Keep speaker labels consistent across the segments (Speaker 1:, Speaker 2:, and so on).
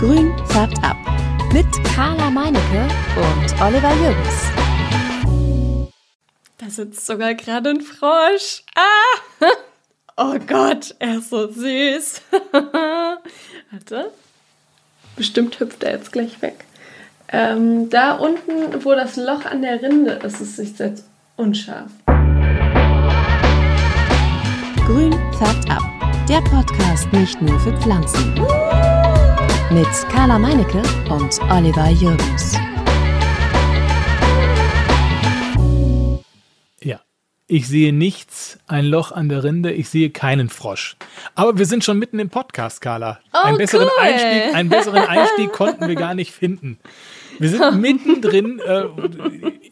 Speaker 1: Grün färbt ab. Mit Carla Meinecke und Oliver Jürgens.
Speaker 2: Da sitzt sogar gerade ein Frosch. Ah! Oh Gott, er ist so süß. Warte. Bestimmt hüpft er jetzt gleich weg. Ähm, da unten, wo das Loch an der Rinde ist, ist es jetzt unscharf.
Speaker 1: Grün färbt ab. Der Podcast nicht nur für Pflanzen. Mit Carla Meinecke und Oliver Jürgens.
Speaker 3: Ja, ich sehe nichts, ein Loch an der Rinde, ich sehe keinen Frosch. Aber wir sind schon mitten im Podcast, Carla.
Speaker 2: Oh,
Speaker 3: einen, besseren
Speaker 2: cool.
Speaker 3: Einstieg, einen besseren Einstieg konnten wir gar nicht finden. Wir sind mittendrin äh,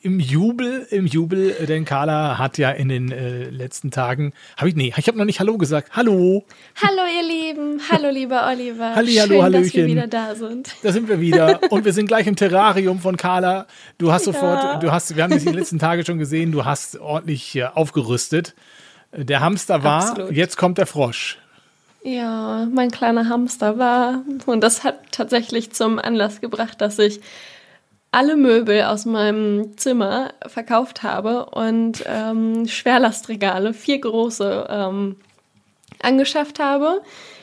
Speaker 3: im Jubel, im Jubel, äh, denn Carla hat ja in den äh, letzten Tagen, habe ich, nee, ich habe noch nicht Hallo gesagt. Hallo,
Speaker 2: Hallo ihr Lieben, hallo lieber Oliver.
Speaker 3: Halli,
Speaker 2: Schön,
Speaker 3: hallo,
Speaker 2: dass wir
Speaker 3: Hallöchen.
Speaker 2: wieder da sind.
Speaker 3: da sind wir wieder und wir sind gleich im Terrarium von Carla. Du hast sofort, du hast, wir haben dich die letzten Tage schon gesehen, du hast ordentlich äh, aufgerüstet. Der Hamster war,
Speaker 2: Absolut.
Speaker 3: jetzt kommt der Frosch.
Speaker 2: Ja, mein kleiner Hamster war. Und das hat tatsächlich zum Anlass gebracht, dass ich alle Möbel aus meinem Zimmer verkauft habe und ähm, Schwerlastregale, vier große, ähm, angeschafft habe.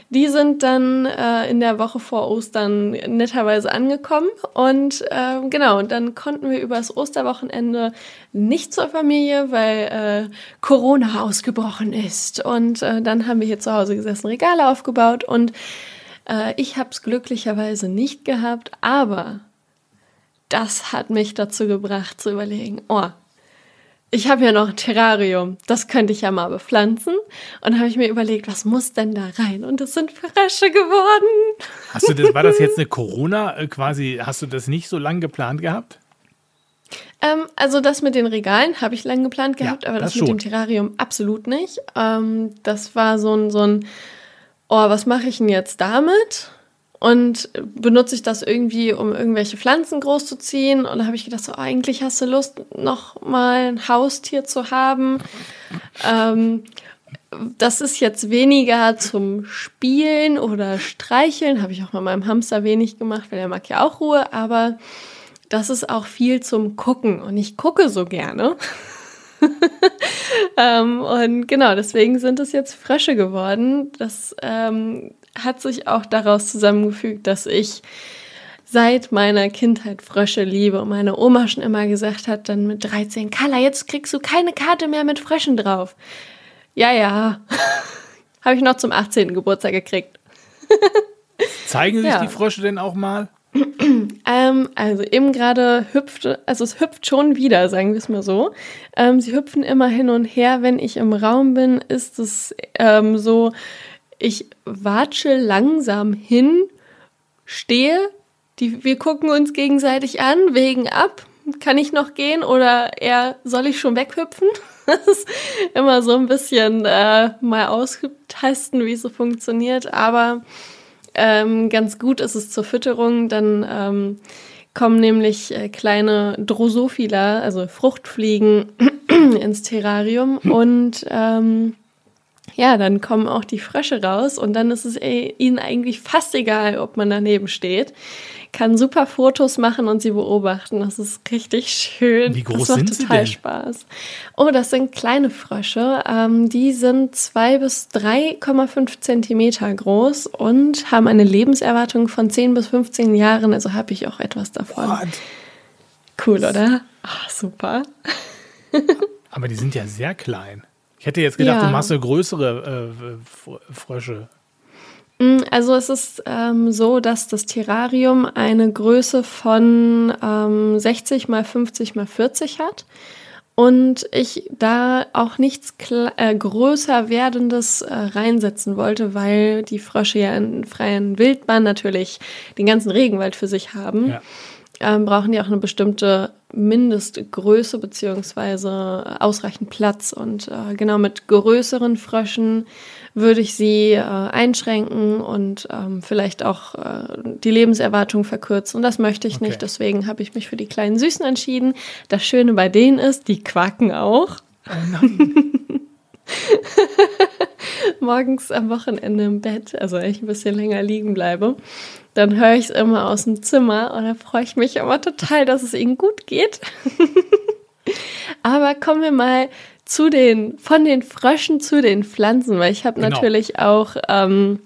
Speaker 2: Die sind dann äh, in der Woche vor Ostern netterweise angekommen. Und ähm, genau, dann konnten wir übers Osterwochenende nicht zur Familie, weil äh, Corona ausgebrochen ist. Und äh, dann haben wir hier zu Hause gesessen, Regale aufgebaut. Und äh, ich habe es glücklicherweise nicht gehabt, aber das hat mich dazu gebracht zu überlegen, oh, ich habe ja noch ein Terrarium, das könnte ich ja mal bepflanzen. Und habe ich mir überlegt, was muss denn da rein? Und es sind Frösche geworden.
Speaker 3: Hast du das, war das jetzt eine Corona äh, quasi, hast du das nicht so lang geplant gehabt?
Speaker 2: Ähm, also das mit den Regalen habe ich lange geplant
Speaker 3: Ja,
Speaker 2: gehabt, aber
Speaker 3: das
Speaker 2: das, mit dem Terrarium absolut nicht. Ähm, das war so ein, so ein, oh, was mache ich denn jetzt damit? Und benutze ich das irgendwie, um irgendwelche Pflanzen großzuziehen? Und da habe ich gedacht, so, eigentlich hast du Lust, noch mal ein Haustier zu haben. Ähm, das ist jetzt weniger zum Spielen oder Streicheln. Habe ich auch mit meinem Hamster wenig gemacht, weil er mag ja auch Ruhe. Aber das ist auch viel zum Gucken. Und ich gucke so gerne. ähm, und genau, deswegen sind es jetzt Frösche geworden. Das ähm, hat sich auch daraus zusammengefügt, dass ich seit meiner Kindheit Frösche liebe und meine Oma schon immer gesagt hat, dann mit 13, Carla, jetzt kriegst du keine Karte mehr mit Fröschen drauf. Ja, ja. Habe ich noch zum 18. Geburtstag gekriegt.
Speaker 3: Zeigen sich
Speaker 2: Ja.
Speaker 3: die Frösche denn auch mal?
Speaker 2: Ähm, also eben gerade hüpfte, also es hüpft schon wieder, sagen wir es mal so. Ähm, sie hüpfen immer hin und her. Wenn ich im Raum bin, ist es ähm, so, ich watsche langsam hin, stehe, die, wir gucken uns gegenseitig an, wägen ab. Kann ich noch gehen oder eher soll ich schon weghüpfen? Das ist immer so ein bisschen äh, mal austesten, wie es so funktioniert. Aber ähm, ganz gut ist es zur Fütterung. Dann ähm, kommen nämlich äh, kleine Drosophila, also Fruchtfliegen, ins Terrarium und ähm, ja, dann kommen auch die Frösche raus und dann ist es eh, ihnen eigentlich fast egal, ob man daneben steht. Kann super Fotos machen und sie beobachten. Das ist richtig schön.
Speaker 3: Wie groß
Speaker 2: das macht
Speaker 3: sind sie
Speaker 2: total
Speaker 3: denn?
Speaker 2: Spaß. Oh, das sind kleine Frösche. Ähm, die sind zwei bis 3,5 Zentimeter groß und haben eine Lebenserwartung von 10 bis 15 Jahren. Also habe ich auch etwas davon.
Speaker 3: What?
Speaker 2: Cool, oder? Ah, super.
Speaker 3: Aber die sind ja sehr klein. Ich hätte jetzt gedacht,
Speaker 2: Ja.
Speaker 3: du machst so größere äh, Fr- Frösche.
Speaker 2: Mm, Also es ist ähm, so, dass das Terrarium eine Größe von ähm, 60 mal 50 mal 40 hat und ich da auch nichts äh, größer werdendes äh, reinsetzen wollte, weil die Frösche ja in freien Wildbahn natürlich den ganzen Regenwald für sich haben.
Speaker 3: Ja.
Speaker 2: Ähm, brauchen die auch eine bestimmte Mindestgröße beziehungsweise ausreichend Platz. Und äh, genau mit größeren Fröschen würde ich sie äh, einschränken und ähm, vielleicht auch äh, die Lebenserwartung verkürzen. Und das möchte ich
Speaker 3: Okay.
Speaker 2: nicht. Deswegen habe ich mich für die kleinen Süßen entschieden. Das Schöne bei denen ist, die quaken auch.
Speaker 3: Oh nein.
Speaker 2: morgens am Wochenende im Bett, also wenn ich ein bisschen länger liegen bleibe, dann höre ich es immer aus dem Zimmer und da freue ich mich immer total, dass es ihnen gut geht. Aber kommen wir mal zu den, von den Fröschen zu den Pflanzen, weil ich habe
Speaker 3: Genau.
Speaker 2: natürlich auch ähm,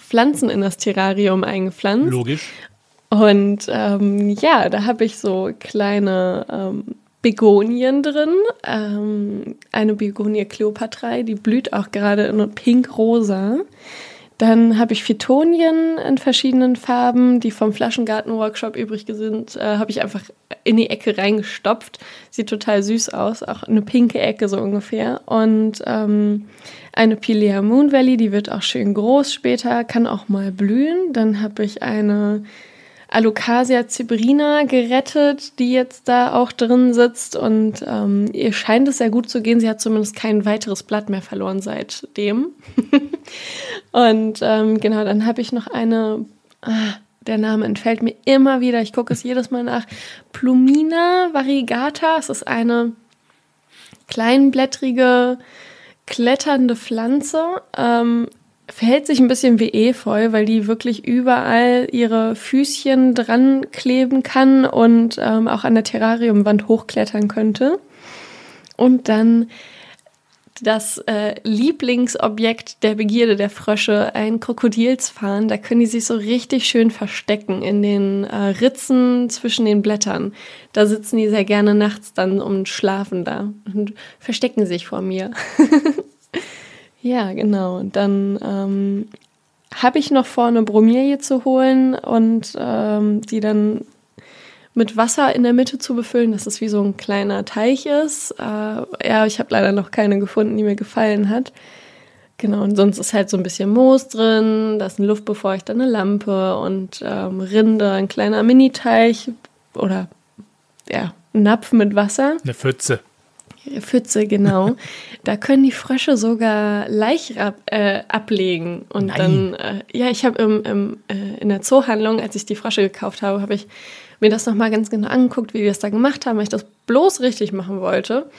Speaker 2: Pflanzen in das Terrarium eingepflanzt.
Speaker 3: Logisch.
Speaker 2: Und ähm, ja, da habe ich so kleine ähm, Begonien drin. Ähm, eine Begonie Cleopatra, die blüht auch gerade in pink-rosa. Dann habe ich Phytonien in verschiedenen Farben, die vom Flaschengarten-Workshop übrig sind, äh, habe ich einfach in die Ecke reingestopft. Sieht total süß aus, auch eine pinke Ecke so ungefähr. Und ähm, eine Pilea Moon Valley, die wird auch schön groß später, kann auch mal blühen. Dann habe ich eine Alocasia zibrina gerettet, die jetzt da auch drin sitzt und ähm, ihr scheint es sehr gut zu gehen. Sie hat zumindest kein weiteres Blatt mehr verloren seitdem. und ähm, genau, dann habe ich noch eine, ah, der Name entfällt mir immer wieder, ich gucke es jedes Mal nach, Plumina variegata. Es ist eine kleinblättrige, kletternde Pflanze. Ähm, verhält sich ein bisschen wie Efeu, weil die wirklich überall ihre Füßchen dran kleben kann und ähm, auch an der Terrariumwand hochklettern könnte. Und dann das äh, Lieblingsobjekt der Begierde der Frösche, ein Krokodilsfarn. Da können die sich so richtig schön verstecken in den äh, Ritzen zwischen den Blättern. Da sitzen die sehr gerne nachts dann und schlafen da und verstecken sich vor mir. Ja, genau. Dann ähm, habe ich noch vor, eine Bromilie zu holen und ähm, die dann mit Wasser in der Mitte zu befüllen, dass es wie so ein kleiner Teich ist. Äh, ja, ich habe leider noch keine gefunden, die mir gefallen hat. Genau, und sonst ist halt so ein bisschen Moos drin, da ist ein Luftbefeuchter, eine Lampe und ähm, Rinde, ein kleiner Mini-Teich oder ja, ein Napf mit Wasser.
Speaker 3: Eine Pfütze.
Speaker 2: Pfütze, genau. da können die Frösche sogar Laich ab, äh, ablegen. Und
Speaker 3: Nein.
Speaker 2: dann, äh, ja, ich habe im, im, äh, in der Zoohandlung, als ich die Frösche gekauft habe, habe ich mir das nochmal ganz genau angeguckt, wie die das da gemacht haben, weil ich das bloß richtig machen wollte.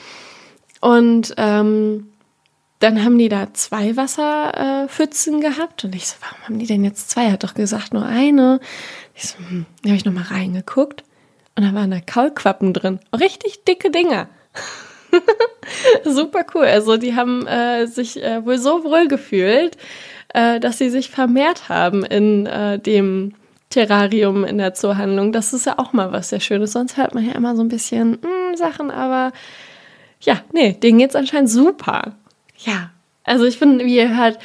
Speaker 2: Und ähm, dann haben die da zwei Wasserpfützen äh, gehabt. Und ich so, warum haben die denn jetzt zwei? Er hat doch gesagt, nur eine. Ich so, hm, da habe ich nochmal reingeguckt. Und da waren da Kaulquappen drin. Richtig dicke Dinger. Super cool. Also die haben äh, sich äh, wohl so wohl gefühlt, äh, dass sie sich vermehrt haben in äh, dem Terrarium in der Zoohandlung. Das ist ja auch mal was sehr Schönes. Sonst hört man ja immer so ein bisschen mm, Sachen, aber ja, nee, denen geht's anscheinend super. Ja, also ich bin, wie ihr hört,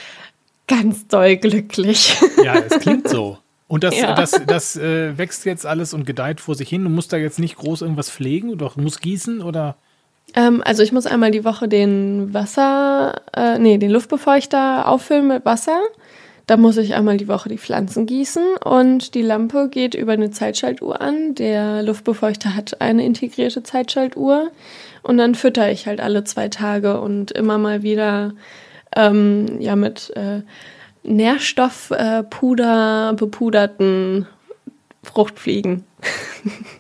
Speaker 2: ganz doll glücklich.
Speaker 3: Ja, es klingt so. Und das,
Speaker 2: Ja.
Speaker 3: das, das äh, wächst jetzt alles und gedeiht vor sich hin. Du musst da jetzt nicht groß irgendwas pflegen, doch musst gießen oder.
Speaker 2: Ähm, also ich muss einmal die Woche den Wasser, äh, nee, den Luftbefeuchter auffüllen mit Wasser. Da muss ich einmal die Woche die Pflanzen gießen und die Lampe geht über eine Zeitschaltuhr an. Der Luftbefeuchter hat eine integrierte Zeitschaltuhr und dann fütter ich halt alle zwei Tage und immer mal wieder ähm, ja mit äh, Nährstoffpuder äh, Puder bepuderten Fruchtfliegen,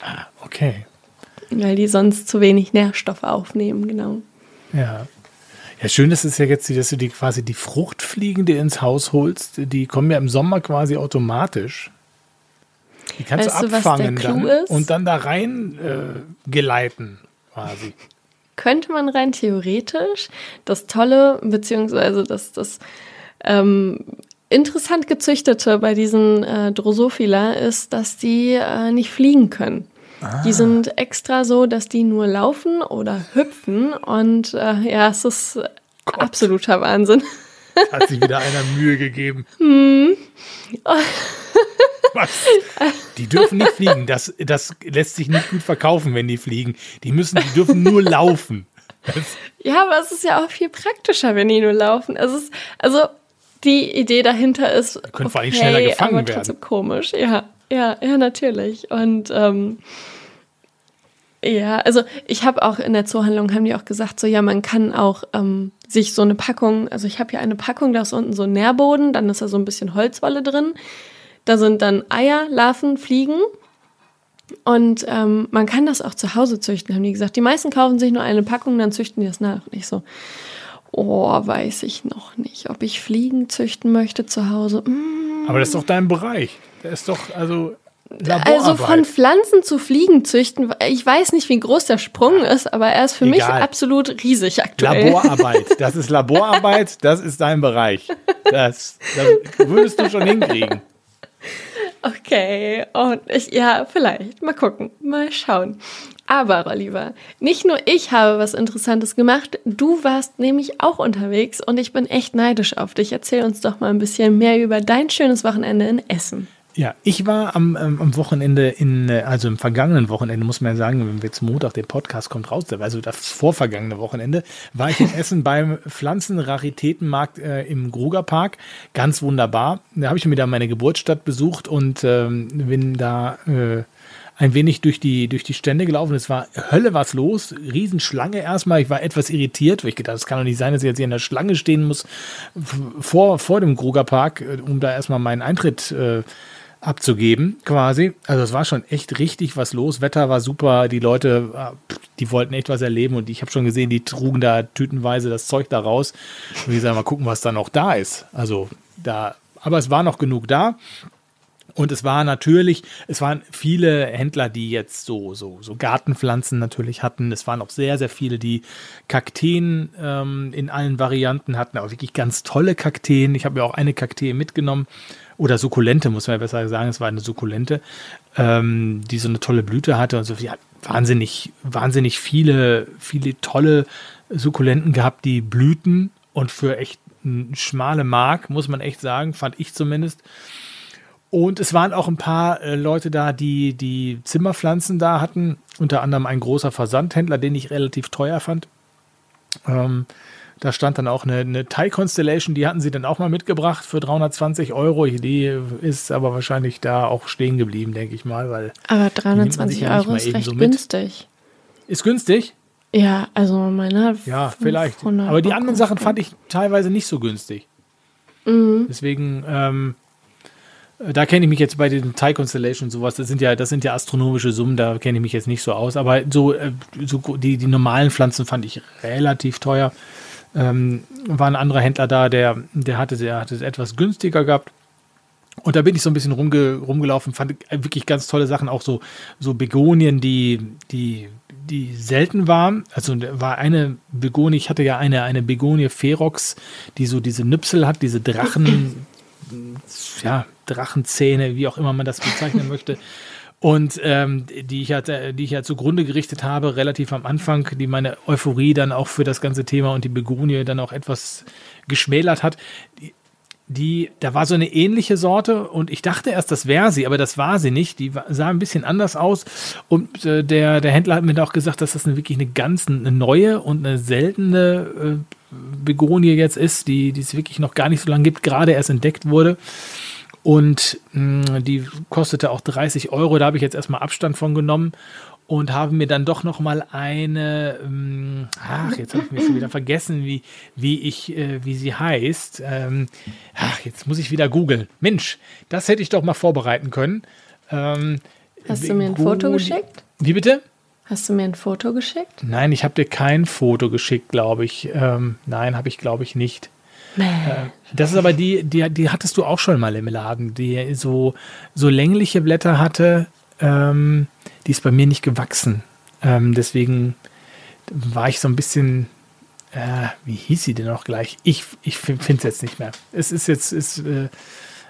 Speaker 3: Ah, okay.
Speaker 2: Weil die sonst zu wenig Nährstoffe aufnehmen, genau.
Speaker 3: Ja. Ja, schön ist es ja jetzt, dass du die quasi die Fruchtfliegen, die ins Haus holst, die kommen ja im Sommer quasi automatisch. Die kannst
Speaker 2: Weißt
Speaker 3: du
Speaker 2: du,
Speaker 3: abfangen
Speaker 2: Clou
Speaker 3: dann und dann da rein äh, geleiten quasi.
Speaker 2: könnte man rein theoretisch. Das Tolle, beziehungsweise das, das ähm, interessant gezüchtete bei diesen äh, Drosophila ist, dass die äh, nicht fliegen können. Die sind extra so, dass die nur laufen oder hüpfen und äh, ja, es ist absoluter Wahnsinn.
Speaker 3: Hat sich wieder einer Mühe gegeben.
Speaker 2: Hm.
Speaker 3: Was? Die dürfen nicht fliegen. Das, das lässt sich nicht gut verkaufen, wenn die fliegen. Die müssen, die dürfen nur laufen. Das,
Speaker 2: Ja, aber es ist ja auch viel praktischer, wenn die nur laufen. Es ist, also die Idee dahinter ist,
Speaker 3: können vor allem schneller gefangen
Speaker 2: aber
Speaker 3: werden.
Speaker 2: komisch. Ja, ja, ja, natürlich. Und ähm, ja, also ich habe auch in der Zoohandlung haben die auch gesagt, so ja, man kann auch ähm, sich so eine Packung, also ich habe hier eine Packung, da ist unten so ein Nährboden, dann ist da so ein bisschen Holzwolle drin. Da sind dann Eier, Larven, Fliegen. Und ähm, man kann das auch zu Hause züchten, haben die gesagt. Die meisten kaufen sich nur eine Packung, dann züchten die das nach. Und ich so, Oh, weiß ich noch nicht. Ob ich Fliegen züchten möchte zu Hause? Mm.
Speaker 3: Aber das ist doch dein Bereich. Der ist doch, also.
Speaker 2: Also von Pflanzen zu Fliegen züchten, ich weiß nicht, wie groß der Sprung ist, aber er ist für Egal. mich absolut riesig aktuell.
Speaker 3: Laborarbeit, das ist Laborarbeit, das ist dein Bereich. Das, das würdest du schon hinkriegen.
Speaker 2: Okay, und ich, ja, vielleicht. Mal gucken, mal schauen. Aber, Oliver, nicht nur ich habe was Interessantes gemacht, du warst nämlich auch unterwegs und ich bin echt neidisch auf dich. Erzähl uns doch mal ein bisschen mehr über dein schönes Wochenende in Essen.
Speaker 3: Ja, ich war am, ähm, am Wochenende in, äh, also im vergangenen Wochenende, muss man ja sagen, wenn wir jetzt Montag der Podcast kommt raus, also das vorvergangene Wochenende, war ich in Essen beim Pflanzenraritätenmarkt äh, im Grugerpark. Ganz wunderbar. Da habe ich mir wieder meine Geburtsstadt besucht und ähm, bin da äh, ein wenig durch die, durch die Stände gelaufen. Es war Hölle was los. Riesenschlange erstmal. Ich war etwas irritiert, weil ich gedacht, es kann doch nicht sein, dass ich jetzt hier in der Schlange stehen muss vor, vor dem Grugerpark, äh, um da erstmal meinen Eintritt äh, abzugeben, quasi. Also es war schon echt richtig was los. Wetter war super, die Leute, äh, die wollten echt was erleben und ich habe schon gesehen, die trugen da tütenweise das Zeug da raus. Und ich sage mal gucken, was da noch da ist. Also da, aber es war noch genug da. Und es war natürlich, es waren viele Händler, die jetzt so, so, so Gartenpflanzen natürlich hatten. Es waren auch sehr, sehr viele, die Kakteen ähm, in allen Varianten hatten, aber wirklich ganz tolle Kakteen. Ich habe ja auch eine Kaktee mitgenommen oder Sukkulente, muss man ja besser sagen, es war eine Sukkulente, ähm, die so eine tolle Blüte hatte und so. Ja, wahnsinnig, wahnsinnig viele, viele tolle Sukkulenten gehabt, die blühten und für echt schmale Mark, muss man echt sagen, fand ich zumindest. Und es waren auch ein paar äh, Leute da, die die Zimmerpflanzen da hatten, unter anderem ein großer Versandhändler, den ich relativ teuer fand. Ähm, da stand dann auch eine, eine Thai Constellation, die hatten sie dann auch mal mitgebracht für 320 Euro. Die ist aber wahrscheinlich da auch stehen geblieben, denke ich mal. Weil
Speaker 2: aber 320 Euro ist recht so günstig.
Speaker 3: Ist günstig?
Speaker 2: Ja, also meine.
Speaker 3: Ja, vielleicht. Aber die anderen Sachen fand ich teilweise nicht so günstig. Mhm. Deswegen, ähm, da kenne ich mich jetzt bei den Thai Constellation und sowas, das sind ja, das sind ja astronomische Summen, da kenne ich mich jetzt nicht so aus. Aber so, äh, so die, die normalen Pflanzen fand ich relativ teuer ähm, war ein anderer Händler da, der, der hatte, der hatte es etwas günstiger gehabt. Und da bin ich so ein bisschen rumge, rumgelaufen, fand wirklich ganz tolle Sachen, auch so, so Begonien, die, die, die selten waren. Also war eine Begonie, ich hatte ja eine, eine Begonie Ferox, die so diese Nüpsel hat, diese Drachen, ja, Drachenzähne, wie auch immer man das bezeichnen möchte und ähm, die, ich ja, die ich ja zugrunde gerichtet habe, relativ am Anfang, die meine Euphorie dann auch für das ganze Thema und die Begonie dann auch etwas geschmälert hat. Die, die, da war so eine ähnliche Sorte und ich dachte erst, das wäre sie, aber das war sie nicht. Die sah ein bisschen anders aus und äh, der, der Händler hat mir auch gesagt, dass das eine, wirklich eine ganz eine neue und eine seltene äh, Begonie jetzt ist, die, die es wirklich noch gar nicht so lange gibt, gerade erst entdeckt wurde. Und mh, mm, die kostete auch 30 Euro. Da habe ich jetzt erstmal Abstand von genommen und habe mir dann doch noch mal eine, ähm, ach, jetzt habe ich mir schon wieder vergessen, wie, wie ich, äh, wie sie heißt. Ähm, ach, jetzt muss ich wieder googeln. Mensch, das hätte ich doch mal vorbereiten können. Ähm,
Speaker 2: Hast du mir ein Foto geschickt?
Speaker 3: Wie bitte?
Speaker 2: Hast du mir ein Foto geschickt?
Speaker 3: Nein, ich habe dir kein Foto geschickt, glaube ich. Ähm, nein, habe ich, glaube ich, nicht. Äh, das ist aber die, die, die hattest du auch schon mal im Laden, die so, so längliche Blätter hatte. Ähm, die ist bei mir nicht gewachsen. Ähm, deswegen war ich so ein bisschen, äh, wie hieß sie denn noch gleich? Ich, ich finde es jetzt nicht mehr. Es ist jetzt, es, äh,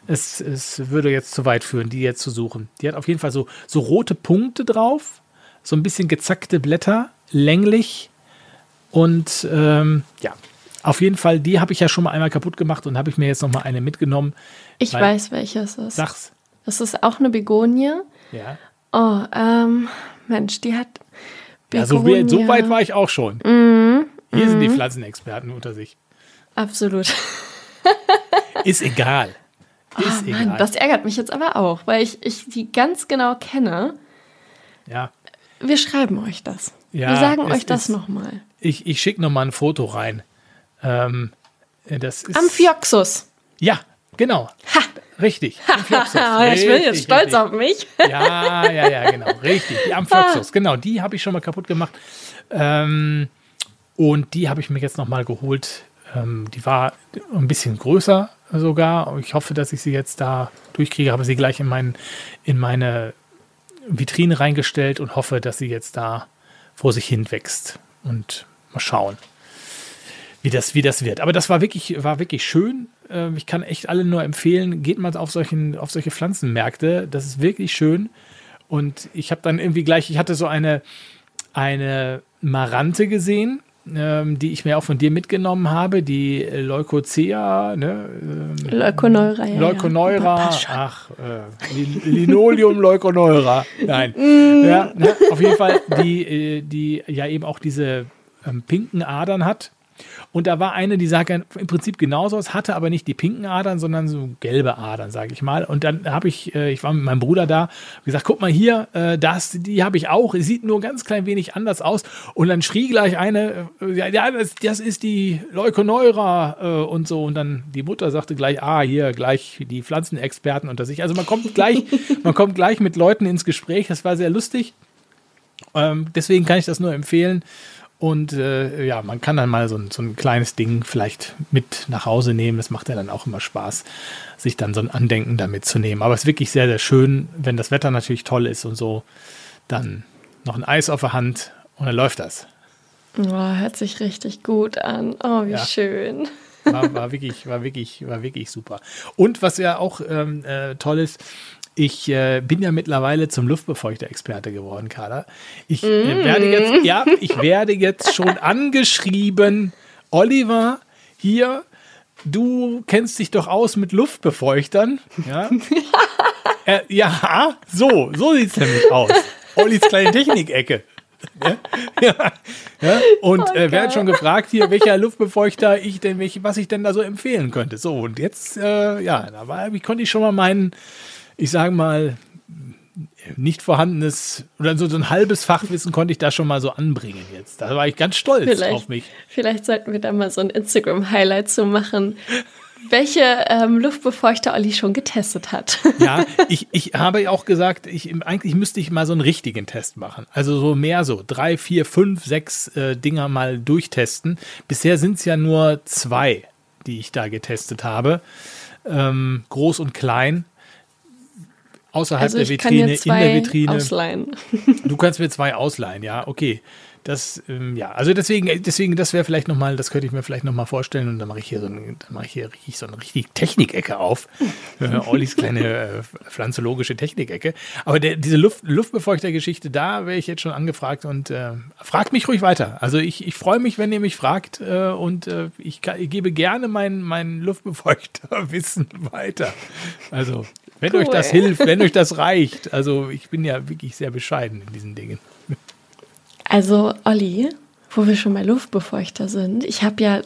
Speaker 3: es, es würde jetzt zu weit führen, die jetzt zu suchen. Die hat auf jeden Fall so, so rote Punkte drauf, so ein bisschen gezackte Blätter, länglich und ähm, ja, auf jeden Fall, die habe ich ja schon mal einmal kaputt gemacht und habe ich mir jetzt noch mal eine mitgenommen.
Speaker 2: Ich weiß, welches es ist.
Speaker 3: Sag's.
Speaker 2: Das ist auch eine Begonie.
Speaker 3: Ja.
Speaker 2: Oh, ähm, Mensch, die hat
Speaker 3: Begonie. Ja, so, so weit war ich auch schon.
Speaker 2: Mhm.
Speaker 3: Hier mhm. sind die mhm. Pflanzenexperten unter sich.
Speaker 2: Absolut.
Speaker 3: ist egal.
Speaker 2: Oh ist oh, Mann, egal. das ärgert mich jetzt aber auch, weil ich, ich die ganz genau kenne.
Speaker 3: Ja.
Speaker 2: Wir schreiben euch das. Ja, Wir sagen euch das nochmal.
Speaker 3: Ich, ich schicke nochmal ein Foto rein. Ähm, das ist,
Speaker 2: Amphioxus.
Speaker 3: Ja, genau.
Speaker 2: Ha.
Speaker 3: Richtig.
Speaker 2: ich bin jetzt stolz richtig. auf mich.
Speaker 3: ja, ja, ja, genau. Richtig. Die Amphioxus. Genau, die habe ich schon mal kaputt gemacht. Ähm, und die habe ich mir jetzt nochmal geholt. ähm, die war ein bisschen größer sogar. Ich hoffe, dass ich sie jetzt da durchkriege. Habe sie gleich in, mein, in meine Vitrine reingestellt und hoffe, dass sie jetzt da vor sich hin wächst. Und mal schauen, wie das, wie das wird. Aber das war wirklich, war wirklich schön. Ähm, ich kann echt alle nur empfehlen, geht mal auf, solchen, auf solche Pflanzenmärkte. Das ist wirklich schön. Und ich habe dann irgendwie gleich, ich hatte so eine, eine Marante gesehen ähm, die ich mir auch von dir mitgenommen habe, die Leucocea, ne?
Speaker 2: Ähm, Leuconeura,
Speaker 3: ja. Leuconeura, ach, äh, Linoleum Leuconeura, nein. Mm. ja, ne? Auf jeden Fall, die, äh, die ja eben auch diese ähm, pinken Adern hat und da war eine, die sah im Prinzip genauso aus, hatte aber nicht die pinken Adern, sondern so gelbe Adern, sage ich mal. Und dann habe ich, äh, ich war mit meinem Bruder da, gesagt, guck mal hier, äh, das, die habe ich auch. Sieht nur ganz klein wenig anders aus. Und dann schrie gleich eine, äh, ja, das, das ist die Leukoneura äh, und so. Und dann die Mutter sagte gleich, ah, hier gleich die Pflanzenexperten unter sich. Also man kommt gleich, man kommt gleich mit Leuten ins Gespräch. Das war sehr lustig. Ähm, deswegen kann ich das nur empfehlen. Und äh, ja, man kann dann mal so ein, so ein kleines Ding vielleicht mit nach Hause nehmen. Das macht ja dann auch immer Spaß, sich dann so ein Andenken damit zu nehmen. Aber es ist wirklich sehr, sehr schön, wenn das Wetter natürlich toll ist und so, dann noch ein Eis auf der Hand und dann läuft das.
Speaker 2: Oh, hört sich richtig gut an. Oh, wie ja. schön.
Speaker 3: War, war, wirklich, war, wirklich, war wirklich super. Und was ja auch ähm, äh, toll ist, ich äh, bin ja mittlerweile zum Luftbefeuchter-Experte geworden, Carla. Ich äh, mm. werde jetzt, ja, ich werde jetzt schon angeschrieben, Oliver, hier, du kennst dich doch aus mit Luftbefeuchtern. Ja, äh, ja so, so sieht es nämlich aus. Ollis kleine Technikecke. Ja, ja, ja. Und oh, äh, wer hat schon gefragt hier, welcher Luftbefeuchter ich denn, welch, was ich denn da so empfehlen könnte. So, und jetzt, äh, ja, da war, ich konnte ich schon mal meinen ich sage mal, nicht vorhandenes oder so, so ein halbes Fachwissen konnte ich da schon mal so anbringen jetzt. Da war ich ganz stolz
Speaker 2: vielleicht,
Speaker 3: auf mich.
Speaker 2: Vielleicht sollten wir da mal so ein Instagram-Highlight zu machen. Welche ähm, Luftbefeuchter Olli schon getestet hat.
Speaker 3: Ja, ich, ich habe ja auch gesagt, ich, eigentlich müsste ich mal so einen richtigen Test machen. Also so mehr so, drei, vier, fünf, sechs äh, Dinger mal durchtesten. Bisher sind es ja nur zwei, die ich da getestet habe. Ähm, groß und klein außerhalb also der Vitrine, in der Vitrine.
Speaker 2: Ausleihen.
Speaker 3: Du kannst mir zwei ausleihen, ja, okay. Das, ähm, ja, also deswegen, deswegen, das wäre vielleicht nochmal, das könnte ich mir vielleicht nochmal vorstellen und dann mache ich hier so, ein, dann mache ich hier richtig, so eine richtig Technikecke auf. äh, Ollis kleine äh, pflanzologische Technikecke. Aber der, diese Luft, Luftbefeuchter-Geschichte, da wäre ich jetzt schon angefragt und äh, fragt mich ruhig weiter. Also ich, ich freue mich, wenn ihr mich fragt äh, und äh, ich, ich, gebe gerne mein, mein Luftbefeuchter-Wissen weiter. Also wenn cool. euch das hilft, wenn euch das reicht. Also ich bin ja wirklich sehr bescheiden in diesen Dingen.
Speaker 2: Also Olli, wo wir schon bei Luftbefeuchter sind, ich habe ja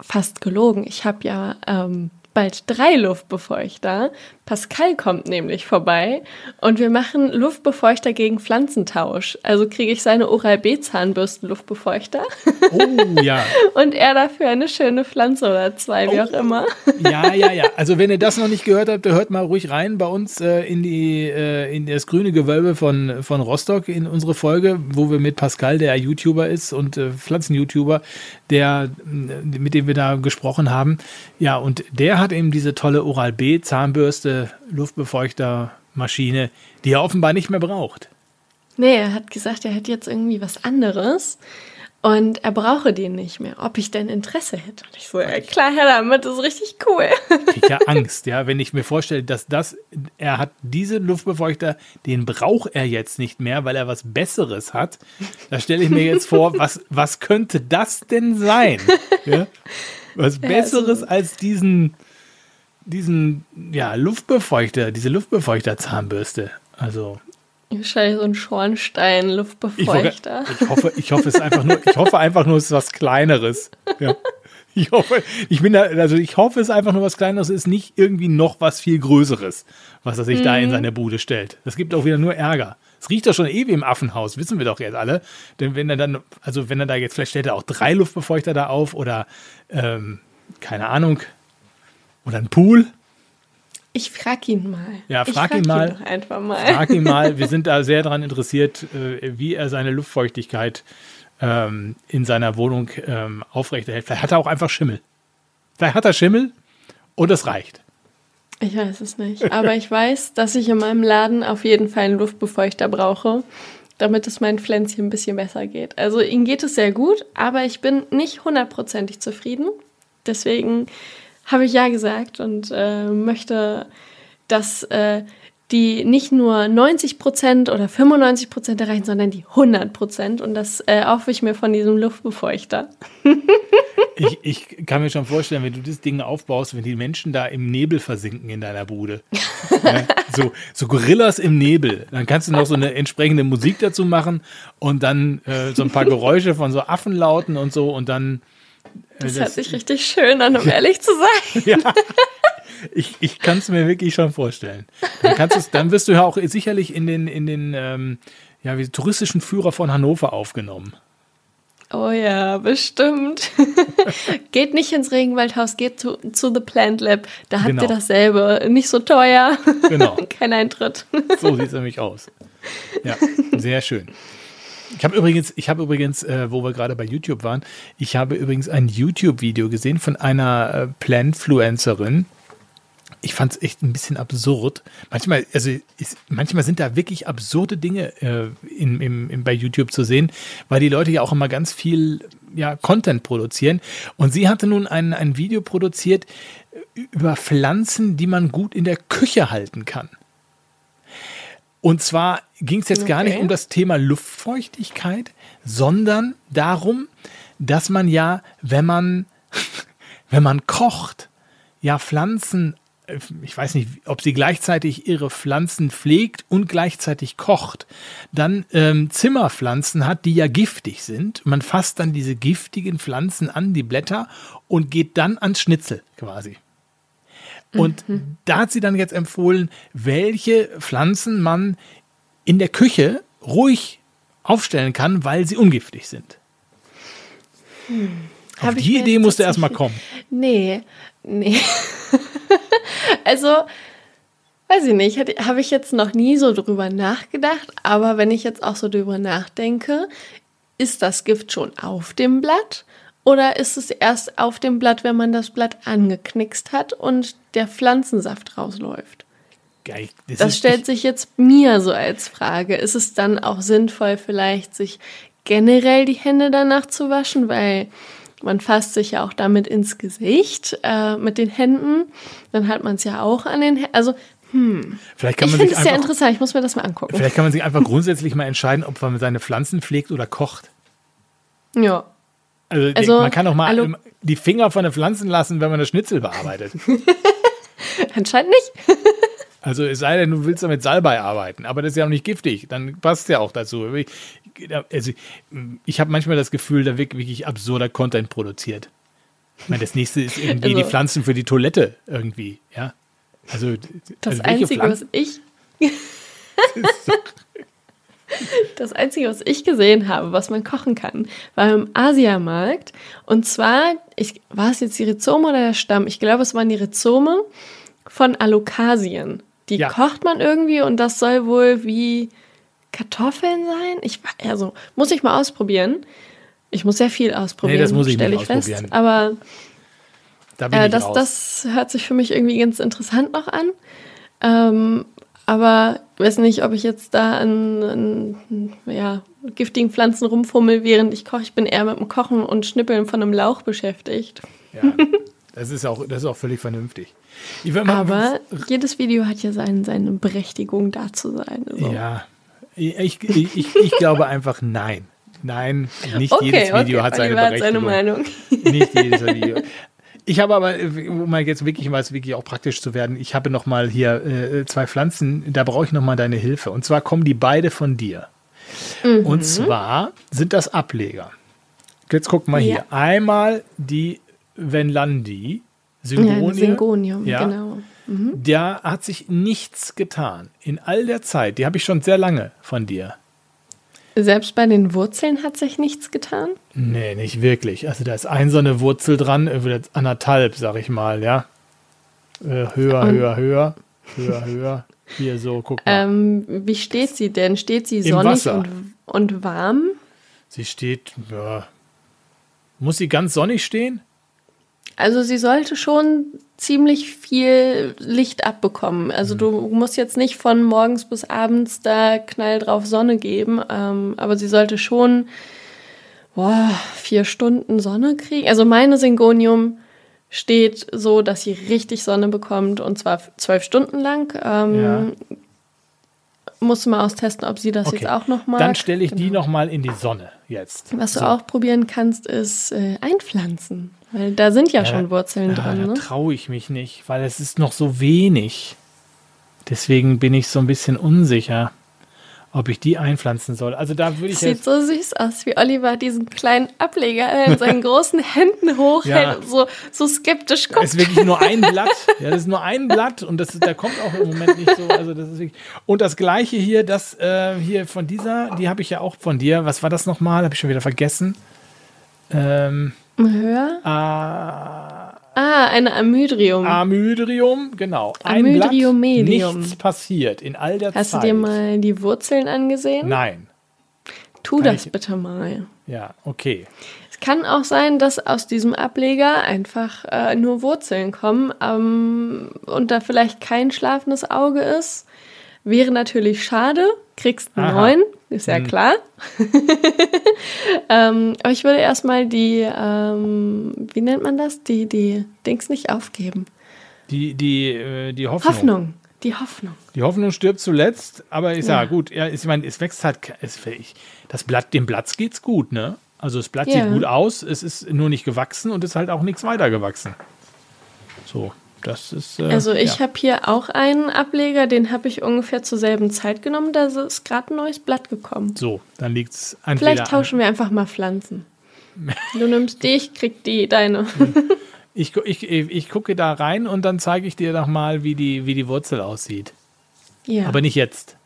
Speaker 2: fast gelogen. Ich habe ja ähm, bald drei Luftbefeuchter. Pascal kommt nämlich vorbei und wir machen Luftbefeuchter gegen Pflanzentausch. Also kriege ich seine Oral-B-Zahnbürsten-Luftbefeuchter.
Speaker 3: Oh, ja.
Speaker 2: und er dafür eine schöne Pflanze oder zwei, wie oh. auch immer.
Speaker 3: ja, ja, ja. Also wenn ihr das noch nicht gehört habt, hört mal ruhig rein bei uns äh, in, die, äh, in das grüne Gewölbe von, von Rostock in unsere Folge, wo wir mit Pascal, der YouTuber ist und äh, Pflanzen-YouTuber, der, mit dem wir da gesprochen haben. Ja, und der hat eben diese tolle Oral-B-Zahnbürste, Luftbefeuchtermaschine, die er offenbar nicht mehr braucht.
Speaker 2: Nee, er hat gesagt, er hätte jetzt irgendwie was anderes und er brauche den nicht mehr, ob ich denn Interesse hätte. Und ich so, ja, klar, Herr damit, das ist richtig cool.
Speaker 3: Ich ja Angst, ja, wenn ich mir vorstelle, dass das, er hat diesen Luftbefeuchter, den braucht er jetzt nicht mehr, weil er was Besseres hat. Da stelle ich mir jetzt vor, was, was könnte das denn sein? Ja? Was Besseres also, als diesen diesen ja, Luftbefeuchter, diese Luftbefeuchter-Zahnbürste. Also.
Speaker 2: Wahrscheinlich so ein Schornstein, Luftbefeuchter.
Speaker 3: Ich, ich, hoffe, ich hoffe, es einfach nur, ich hoffe einfach nur, es ist was Kleineres. Ja. Ich hoffe, ich bin da, also ich hoffe, es ist einfach nur was Kleineres, es ist nicht irgendwie noch was viel Größeres, was er sich mhm. da in mhm. seine Bude stellt. Das gibt auch wieder nur Ärger. Es riecht doch schon ewig im Affenhaus, wissen wir doch jetzt alle. Denn wenn er dann, also wenn er da jetzt, vielleicht stellt er auch drei Luftbefeuchter da auf oder ähm, keine Ahnung, oder ein Pool?
Speaker 2: Ich frag ihn mal.
Speaker 3: Ja, frag, frag ihn mal.
Speaker 2: Ihn einfach mal.
Speaker 3: Frag ihn mal. Wir sind da sehr daran interessiert, äh, wie er seine Luftfeuchtigkeit ähm, in seiner Wohnung ähm, aufrechterhält. Vielleicht hat er auch einfach Schimmel. Vielleicht hat er Schimmel und es reicht.
Speaker 2: Ich weiß es nicht. Aber ich weiß, dass ich in meinem Laden auf jeden Fall einen Luftbefeuchter brauche, damit es meinen Pflänzchen ein bisschen besser geht. Also ihnen geht es sehr gut, aber ich bin nicht hundertprozentig zufrieden. Deswegen habe ich ja gesagt und äh, möchte, dass äh, die nicht nur 90 Prozent oder 95 Prozent erreichen, sondern die 100 Prozent. Und das äh, hoffe ich mir von diesem Luftbefeuchter.
Speaker 3: ich, ich kann mir schon vorstellen, wenn du das Ding aufbaust, wenn die Menschen da im Nebel versinken in deiner Bude. ja, so, so Gorillas im Nebel. Dann kannst du noch so eine entsprechende Musik dazu machen und dann äh, so ein paar Geräusche von so Affenlauten und so und dann.
Speaker 2: Das, das hört sich richtig schön an, um ehrlich zu sein. ja.
Speaker 3: Ich, ich kann es mir wirklich schon vorstellen. Dann, kannst dann wirst du ja auch sicherlich in den, in den ähm, ja, wie, touristischen Führer von Hannover aufgenommen.
Speaker 2: Oh ja, bestimmt. geht nicht ins Regenwaldhaus, geht zu, zu The Plant Lab. Da habt genau. ihr dasselbe. Nicht so teuer. Genau. Kein Eintritt.
Speaker 3: so sieht es nämlich aus. Ja, sehr schön. Ich habe übrigens, ich habe übrigens, äh, wo wir gerade bei YouTube waren, ich habe übrigens ein YouTube-Video gesehen von einer äh, Plantfluencerin, ich fand es echt ein bisschen absurd. Manchmal, also ist, manchmal sind da wirklich absurde Dinge äh, in, im, in, bei YouTube zu sehen, weil die Leute ja auch immer ganz viel ja, Content produzieren. Und sie hatte nun ein, ein Video produziert über Pflanzen, die man gut in der Küche halten kann. Und zwar ging es jetzt okay. gar nicht um das Thema Luftfeuchtigkeit, sondern darum, dass man ja, wenn man, wenn man kocht, ja Pflanzen ich weiß nicht, ob sie gleichzeitig ihre Pflanzen pflegt und gleichzeitig kocht, dann ähm, Zimmerpflanzen hat, die ja giftig sind. Man fasst dann diese giftigen Pflanzen an die Blätter und geht dann ans Schnitzel quasi. Und mhm. da hat sie dann jetzt empfohlen, welche Pflanzen man in der Küche ruhig aufstellen kann, weil sie ungiftig sind. Hm. Auf die Idee musste erstmal kommen.
Speaker 2: Nee, nee. also, weiß ich nicht, habe ich jetzt noch nie so drüber nachgedacht, aber wenn ich jetzt auch so drüber nachdenke, ist das Gift schon auf dem Blatt oder ist es erst auf dem Blatt, wenn man das Blatt angeknickst hat und der Pflanzensaft rausläuft? Geil, das, das stellt sich jetzt mir so als Frage. Ist es dann auch sinnvoll, vielleicht sich generell die Hände danach zu waschen, weil man fasst sich ja auch damit ins Gesicht äh, mit den Händen. Dann hat man es ja auch an den Händen. Also, hm.
Speaker 3: Vielleicht kann man ich
Speaker 2: finde es sehr interessant. Ich muss mir das mal angucken.
Speaker 3: Vielleicht kann man sich einfach grundsätzlich mal entscheiden, ob man seine Pflanzen pflegt oder kocht.
Speaker 2: Ja.
Speaker 3: Also, also man kann auch mal hallo. die Finger von den Pflanzen lassen, wenn man das Schnitzel bearbeitet.
Speaker 2: Anscheinend nicht.
Speaker 3: Also es sei denn, du willst damit Salbei arbeiten, aber das ist ja auch nicht giftig, dann passt es ja auch dazu. Also, ich habe manchmal das Gefühl, da wird wirklich absurder Content produziert. Ich meine, das nächste ist irgendwie also, die Pflanzen für die Toilette irgendwie, ja. Also
Speaker 2: das also Einzige, was ich Das Einzige, was ich gesehen habe, was man kochen kann, war im Asiamarkt. Und zwar, ich, war es jetzt die Rhizome oder der Stamm? Ich glaube, es waren die Rhizome von Alokasien. Die ja. kocht man irgendwie und das soll wohl wie Kartoffeln sein. Ich also muss ich mal ausprobieren. Ich muss sehr viel ausprobieren. Nee,
Speaker 3: das muss ich nicht ich fest.
Speaker 2: Aber da äh, das, das hört sich für mich irgendwie ganz interessant noch an. Ähm, aber ich weiß nicht, ob ich jetzt da an, an ja, giftigen Pflanzen rumfummel, während ich koche. Ich bin eher mit dem Kochen und Schnippeln von einem Lauch beschäftigt.
Speaker 3: Ja, das ist auch, das ist auch völlig vernünftig.
Speaker 2: Aber jedes Video hat ja seine, seine Berechtigung, da zu sein.
Speaker 3: So. Ja, ich, ich, ich, ich glaube einfach nein. Nein, nicht okay, jedes Video okay, hat seine Berechtigung. Seine Meinung. Nicht jedes Video. Ich habe aber, um mal jetzt wirklich mal wirklich auch praktisch zu werden, ich habe noch mal hier äh, zwei Pflanzen, da brauche ich noch mal deine Hilfe. Und zwar kommen die beide von dir. Mhm. Und zwar sind das Ableger. Jetzt guck mal ja. hier. Einmal die Venlandi, Syngonie. Ja,
Speaker 2: Syngonium, ja. genau.
Speaker 3: Mhm. Da hat sich nichts getan. In all der Zeit, die habe ich schon sehr lange von dir.
Speaker 2: Selbst bei den Wurzeln hat sich nichts getan?
Speaker 3: Nee, nicht wirklich. Also da ist ein so eine Wurzel dran, äh, anderthalb, sag ich mal, ja. Äh, höher, Und höher, höher, höher, höher. Hier so, guck
Speaker 2: mal. Ähm, wie steht sie denn? Steht sie sonnig und, und warm?
Speaker 3: Sie steht, ja. Muss sie ganz sonnig stehen?
Speaker 2: Also sie sollte schon ziemlich viel Licht abbekommen. Also du musst jetzt nicht von morgens bis abends da Knall drauf Sonne geben, ähm, aber sie sollte schon boah, vier Stunden Sonne kriegen. Also meine Syngonium steht so, dass sie richtig Sonne bekommt und zwar zwölf Stunden lang. Ähm,
Speaker 3: Ja.
Speaker 2: Musst du mal austesten, ob sie das
Speaker 3: Okay.
Speaker 2: jetzt auch noch mal.
Speaker 3: Dann stelle ich die nochmal in die Sonne jetzt.
Speaker 2: Was du
Speaker 3: So.
Speaker 2: auch probieren kannst, ist äh, einpflanzen. Weil da sind ja, schon Wurzeln
Speaker 3: ja,
Speaker 2: drin.
Speaker 3: Da
Speaker 2: Ne?
Speaker 3: traue ich mich nicht, weil es ist noch so wenig. Deswegen bin ich so ein bisschen unsicher, ob ich die einpflanzen soll. Also da würde ich
Speaker 2: Sieht so süß aus, wie Oliver diesen kleinen Ableger in seinen großen Händen hochhält
Speaker 3: Ja.
Speaker 2: und so, so skeptisch
Speaker 3: Es
Speaker 2: guckt.
Speaker 3: ist wirklich nur ein Blatt. Ja, das ist nur ein Blatt und das, da kommt auch im Moment nicht so. Also das ist wirklich, und das gleiche hier, das äh, hier von dieser, die habe ich ja auch von dir. Was war das nochmal? Habe ich schon wieder vergessen. Ähm,
Speaker 2: Hör.
Speaker 3: ah,
Speaker 2: Ah, eine Amydrium.
Speaker 3: Amydrium, genau. Ein Blatt,
Speaker 2: Amydriomedium.
Speaker 3: nichts passiert in all der
Speaker 2: Hast du
Speaker 3: Zeit.
Speaker 2: dir mal die Wurzeln angesehen?
Speaker 3: Nein.
Speaker 2: Tu
Speaker 3: Kann
Speaker 2: das
Speaker 3: ich-
Speaker 2: bitte mal.
Speaker 3: Ja, okay.
Speaker 2: Es kann auch sein, dass aus diesem Ableger einfach äh, nur Wurzeln kommen ähm, und da vielleicht kein schlafendes Auge ist. Wäre natürlich schade. Kriegst einen neuen, ist ja klar. ähm, aber ich würde erstmal die, ähm, wie nennt man das? Die, die Dings nicht aufgeben.
Speaker 3: Die, die, äh, die Hoffnung.
Speaker 2: Hoffnung. Die Hoffnung.
Speaker 3: Die Hoffnung stirbt zuletzt, aber ich sage,
Speaker 2: Ja.
Speaker 3: gut, ja, ich meine, es wächst halt, es, ich, das Blatt, dem Blatt geht's gut, ne? Also das Blatt
Speaker 2: Ja.
Speaker 3: sieht gut aus, es ist nur nicht gewachsen und ist halt auch nichts weiter gewachsen. So, das ist. Äh,
Speaker 2: Also ich
Speaker 3: ja.
Speaker 2: habe hier auch einen Ableger, den habe ich ungefähr zur selben Zeit genommen. Da ist gerade ein neues Blatt gekommen.
Speaker 3: So, dann liegt's entweder.
Speaker 2: Vielleicht tauschen wir einfach mal Pflanzen. Du nimmst die, ich krieg die, deine.
Speaker 3: Ich, gu- ich, ich gucke da rein und dann zeige ich dir nochmal, wie die, wie die Wurzel aussieht.
Speaker 2: Ja.
Speaker 3: Aber nicht jetzt.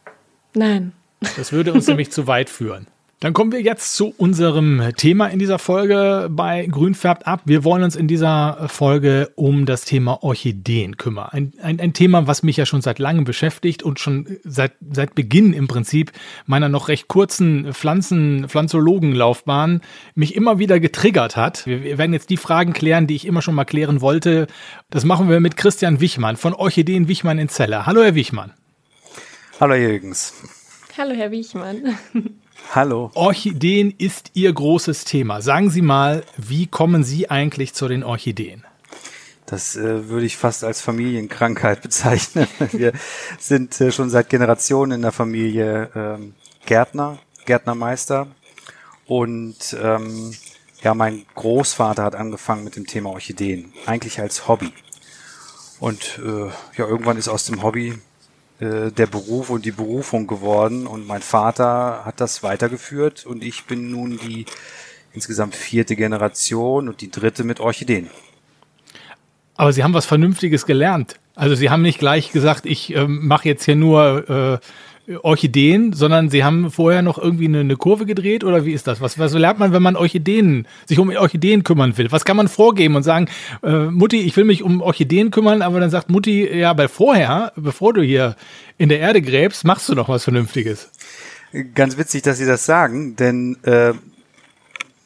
Speaker 2: Nein.
Speaker 3: Das würde uns nämlich zu weit führen. Dann kommen wir jetzt zu unserem Thema in dieser Folge bei Grün färbt ab. Wir wollen uns in dieser Folge um das Thema Orchideen kümmern. Ein, ein, ein Thema, was mich ja schon seit langem beschäftigt und schon seit, seit Beginn im Prinzip meiner noch recht kurzen Pflanzen, Pflanzologenlaufbahn mich immer wieder getriggert hat. Wir, wir werden jetzt die Fragen klären, die ich immer schon mal klären wollte. Das machen wir mit Christian Wichmann von Orchideen Wichmann in Celle. Hallo, Herr Wichmann.
Speaker 4: Hallo Herr Jürgens.
Speaker 2: Hallo, Herr Wiechmann.
Speaker 4: Hallo.
Speaker 3: Orchideen ist Ihr großes Thema. Sagen Sie mal, wie kommen Sie eigentlich zu den Orchideen?
Speaker 4: Das äh, würde ich fast als Familienkrankheit bezeichnen. Wir sind äh, schon seit Generationen in der Familie ähm, Gärtner, Gärtnermeister. Und ähm, ja, mein Großvater hat angefangen mit dem Thema Orchideen, eigentlich als Hobby. Und äh, ja, irgendwann ist aus dem Hobby äh, der Beruf und die Berufung geworden. Und mein Vater hat das weitergeführt und ich bin nun die insgesamt vierte Generation und die dritte mit Orchideen.
Speaker 3: Aber Sie haben was Vernünftiges gelernt. Also Sie haben nicht gleich gesagt, ich ähm, mache jetzt hier nur äh, Orchideen, sondern Sie haben vorher noch irgendwie eine, eine Kurve gedreht oder wie ist das? Was, was lernt man, wenn man Orchideen, sich um Orchideen kümmern will? Was kann man vorgeben und sagen, äh, Mutti, ich will mich um Orchideen kümmern, aber dann sagt Mutti, ja, aber vorher, bevor du hier in der Erde gräbst, machst du doch was Vernünftiges.
Speaker 4: Ganz witzig, dass Sie das sagen, denn äh,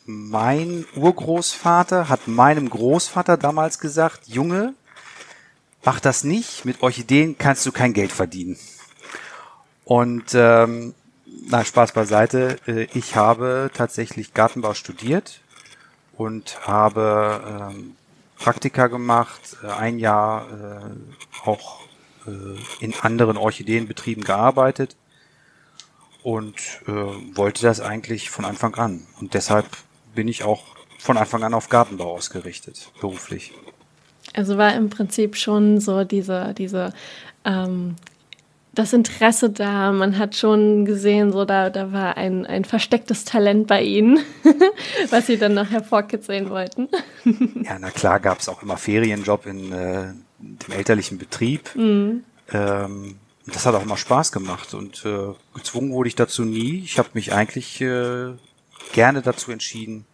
Speaker 4: mein Urgroßvater hat meinem Großvater damals gesagt, Junge, mach das nicht, mit Orchideen kannst du kein Geld verdienen. Und ähm, na, Spaß beiseite, äh, ich habe tatsächlich Gartenbau studiert und habe ähm, Praktika gemacht, äh, ein Jahr äh, auch äh, in anderen Orchideenbetrieben gearbeitet und äh, wollte das eigentlich von Anfang an. Und deshalb bin ich auch von Anfang an auf Gartenbau ausgerichtet, beruflich.
Speaker 2: Also war im Prinzip schon so diese, diese, ähm, das Interesse da. Man hat schon gesehen, so da, da war ein, ein verstecktes Talent bei Ihnen, was Sie dann noch hervorkitzeln wollten.
Speaker 4: Ja, na klar gab es auch immer Ferienjob in äh, dem elterlichen Betrieb. Ähm, das hat auch immer Spaß gemacht und äh, gezwungen wurde ich dazu nie. Ich habe mich eigentlich äh, gerne dazu entschieden,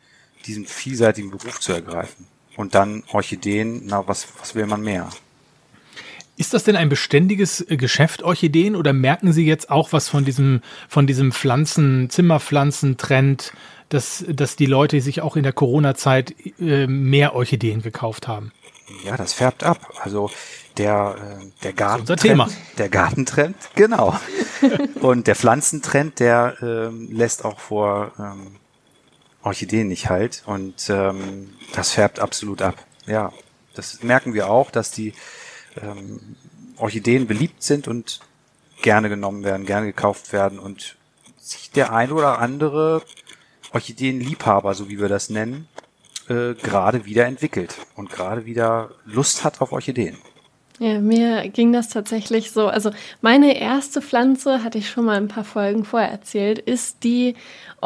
Speaker 4: diesen vielseitigen Beruf zu ergreifen. Und dann Orchideen, na, was, was will man mehr?
Speaker 3: Ist das denn ein beständiges äh, Geschäft, Orchideen, oder merken Sie jetzt auch was von diesem, von diesem Pflanzen, Zimmerpflanzentrend, dass, dass die Leute sich auch in der Corona-Zeit äh, mehr Orchideen gekauft haben?
Speaker 4: Ja, das färbt ab. Also der, äh, der Garten.
Speaker 3: Unser Thema.
Speaker 4: Der Gartentrend, genau. Und der Pflanzentrend, der ähm, lässt auch vor ähm, Orchideen nicht halt. Und ähm, das färbt absolut ab. Ja, das merken wir auch, dass die ähm, Orchideen beliebt sind und gerne genommen werden, gerne gekauft werden und sich der ein oder andere Orchideenliebhaber, so wie wir das nennen, äh, gerade wieder entwickelt und gerade wieder Lust hat auf Orchideen.
Speaker 2: Ja, mir ging das tatsächlich so. Also meine erste Pflanze, hatte ich schon mal ein paar Folgen vorher erzählt, ist die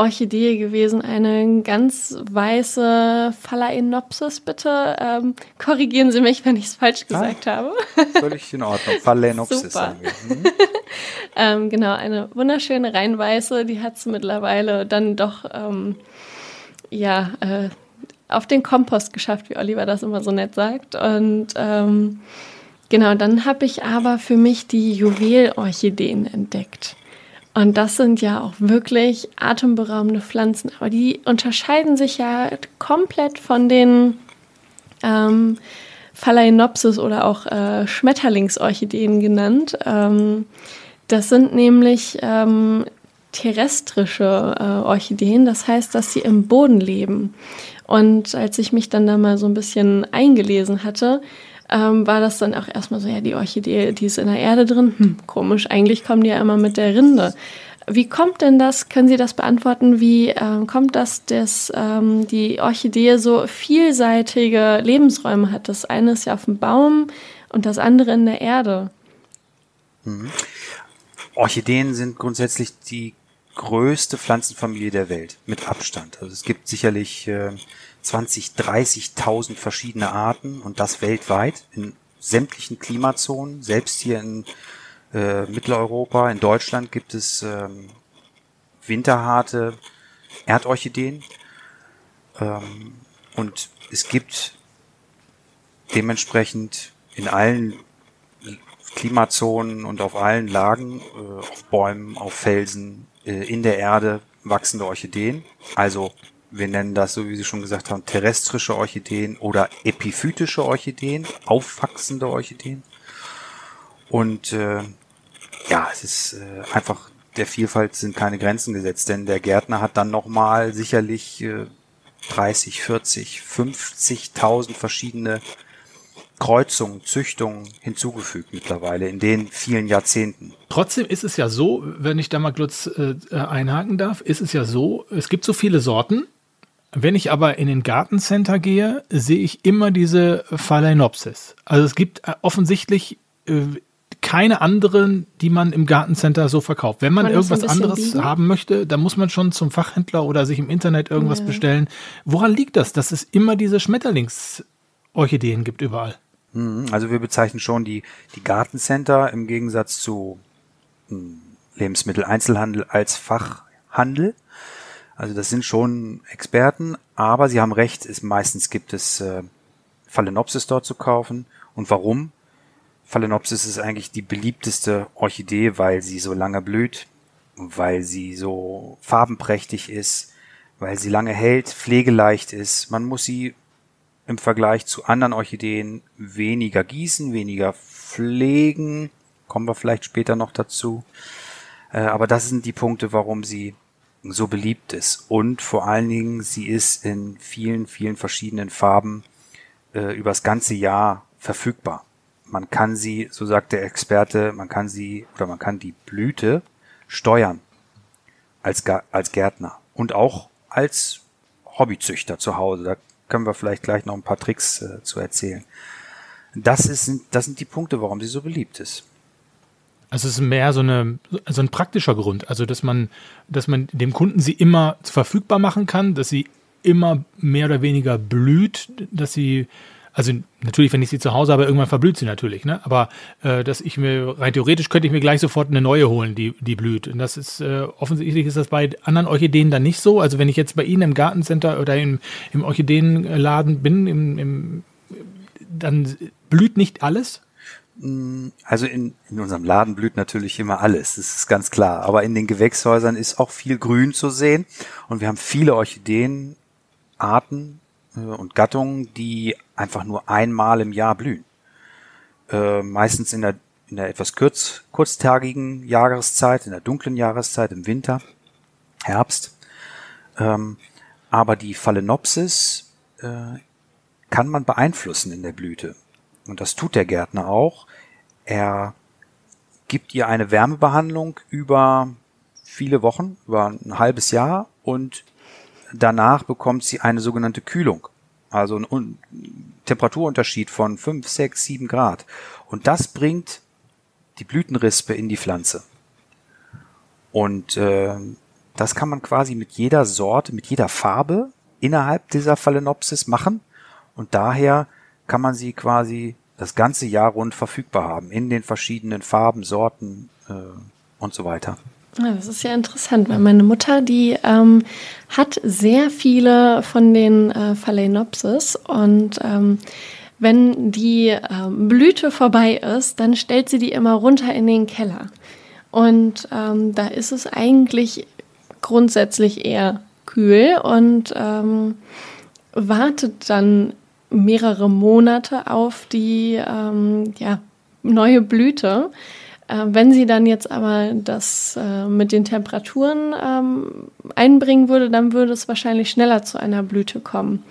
Speaker 2: Orchidee gewesen. Eine ganz weiße Phalaenopsis, bitte. Ähm, korrigieren Sie mich, wenn ich es falsch gesagt ah, habe.
Speaker 4: Völlig in Ordnung. Phalaenopsis
Speaker 2: sagen wir. Mhm. ähm, genau, eine wunderschöne rein weiße. Die hat es mittlerweile dann doch, ähm, ja, äh, auf den Kompost geschafft, wie Oliver das immer so nett sagt. Und ähm, Genau, dann habe ich aber für mich die Juwelorchideen entdeckt. Und das sind ja auch wirklich atemberaubende Pflanzen, aber die unterscheiden sich ja komplett von den ähm, Phalaenopsis oder auch äh, Schmetterlingsorchideen genannt. Ähm, das sind nämlich ähm, terrestrische äh, Orchideen, das heißt, dass sie im Boden leben. Und als ich mich dann da mal so ein bisschen eingelesen hatte, ähm, war das dann auch erstmal so, ja, die Orchidee, die ist in der Erde drin. Hm, komisch, eigentlich kommen die ja immer mit der Rinde. Wie kommt denn das? Können Sie das beantworten? Wie ähm, kommt das, dass ähm, die Orchidee so vielseitige Lebensräume hat? Das eine ist ja auf dem Baum und das andere in der Erde.
Speaker 4: Mhm. Orchideen sind grundsätzlich die größte Pflanzenfamilie der Welt, mit Abstand. Also es gibt sicherlich äh, 20, 30.000 verschiedene Arten und das weltweit in sämtlichen Klimazonen. Selbst hier in äh, Mitteleuropa, in Deutschland gibt es ähm, winterharte Erdorchideen. Ähm, und es gibt dementsprechend in allen Klimazonen und auf allen Lagen, äh, auf Bäumen, auf Felsen, äh, in der Erde wachsende Orchideen. Also wir nennen das, so wie Sie schon gesagt haben, terrestrische Orchideen oder epiphytische Orchideen, aufwachsende Orchideen. Und äh, ja, es ist äh, einfach, der Vielfalt sind keine Grenzen gesetzt, denn der Gärtner hat dann nochmal sicherlich äh, 30, 40, 50.000 verschiedene Kreuzungen, Züchtungen hinzugefügt mittlerweile in den vielen Jahrzehnten.
Speaker 3: Trotzdem ist es ja so, wenn ich da mal kurz äh, einhaken darf, ist es ja so, es gibt so viele Sorten, wenn ich aber in den Gartencenter gehe, sehe ich immer diese Phalaenopsis. Also es gibt äh, offensichtlich äh, keine anderen, die man im Gartencenter so verkauft. Wenn man, man irgendwas anderes liegen? haben möchte, dann muss man schon zum Fachhändler oder sich im Internet irgendwas ja. bestellen. Woran liegt das, dass es immer diese Schmetterlingsorchideen gibt überall?
Speaker 4: Mhm, also wir bezeichnen schon die, die Gartencenter im Gegensatz zu hm, Lebensmitteleinzelhandel als Fachhandel. Also das sind schon Experten, aber sie haben recht, ist, meistens gibt es äh, Phalaenopsis dort zu kaufen. Und warum? Phalaenopsis ist eigentlich die beliebteste Orchidee, weil sie so lange blüht, weil sie so farbenprächtig ist, weil sie lange hält, pflegeleicht ist. Man muss sie im Vergleich zu anderen Orchideen weniger gießen, weniger pflegen. Kommen wir vielleicht später noch dazu. Äh, aber das sind die Punkte, warum sie so beliebt ist. Und vor allen Dingen, sie ist in vielen, vielen verschiedenen Farben äh, übers ganze Jahr verfügbar. Man kann sie, so sagt der Experte, man kann sie oder man kann die Blüte steuern als, als Gärtner und auch als Hobbyzüchter zu Hause. Da können wir vielleicht gleich noch ein paar Tricks äh, zu erzählen. Das, ist, das sind die Punkte, warum sie so beliebt ist.
Speaker 3: Also es ist mehr so, eine, so ein praktischer Grund, also dass man, dass man dem Kunden sie immer verfügbar machen kann, dass sie immer mehr oder weniger blüht, dass sie, also natürlich, wenn ich sie zu Hause habe, irgendwann verblüht sie natürlich, ne? Aber äh, dass ich mir, rein theoretisch könnte ich mir gleich sofort eine neue holen, die, die blüht. Und das ist äh, offensichtlich ist das bei anderen Orchideen dann nicht so. Also wenn ich jetzt bei Ihnen im Gartencenter oder im, im Orchideenladen bin, im, im, dann blüht nicht alles.
Speaker 4: Also in, in unserem Laden blüht natürlich immer alles, das ist ganz klar. Aber in den Gewächshäusern ist auch viel Grün zu sehen. Und wir haben viele Orchideenarten äh, und Gattungen, die einfach nur einmal im Jahr blühen. Äh, meistens in der, in der etwas kurz, kurztagigen Jahreszeit, in der dunklen Jahreszeit, im Winter, Herbst. Ähm, aber die Phalaenopsis äh, kann man beeinflussen in der Blüte. Und das tut der Gärtner auch. Er gibt ihr eine Wärmebehandlung über viele Wochen, über ein halbes Jahr und danach bekommt sie eine sogenannte Kühlung. Also ein Temperaturunterschied von 5, 6, 7 Grad. Und das bringt die Blütenrispe in die Pflanze. Und äh, das kann man quasi mit jeder Sorte, mit jeder Farbe innerhalb dieser Phalaenopsis machen. Und daher kann man sie quasi das ganze Jahr rund verfügbar haben, in den verschiedenen Farben, Sorten äh, und so weiter.
Speaker 2: Das ist ja interessant, weil meine Mutter, die ähm, hat sehr viele von den äh, Phalaenopsis und ähm, wenn die ähm, Blüte vorbei ist, dann stellt sie die immer runter in den Keller. Und ähm, da ist es eigentlich grundsätzlich eher kühl und ähm, wartet dann mehrere Monate auf die ähm, ja, neue Blüte. Äh, wenn sie dann jetzt aber das äh, mit den Temperaturen ähm, einbringen würde, dann würde es wahrscheinlich schneller zu einer Blüte kommen.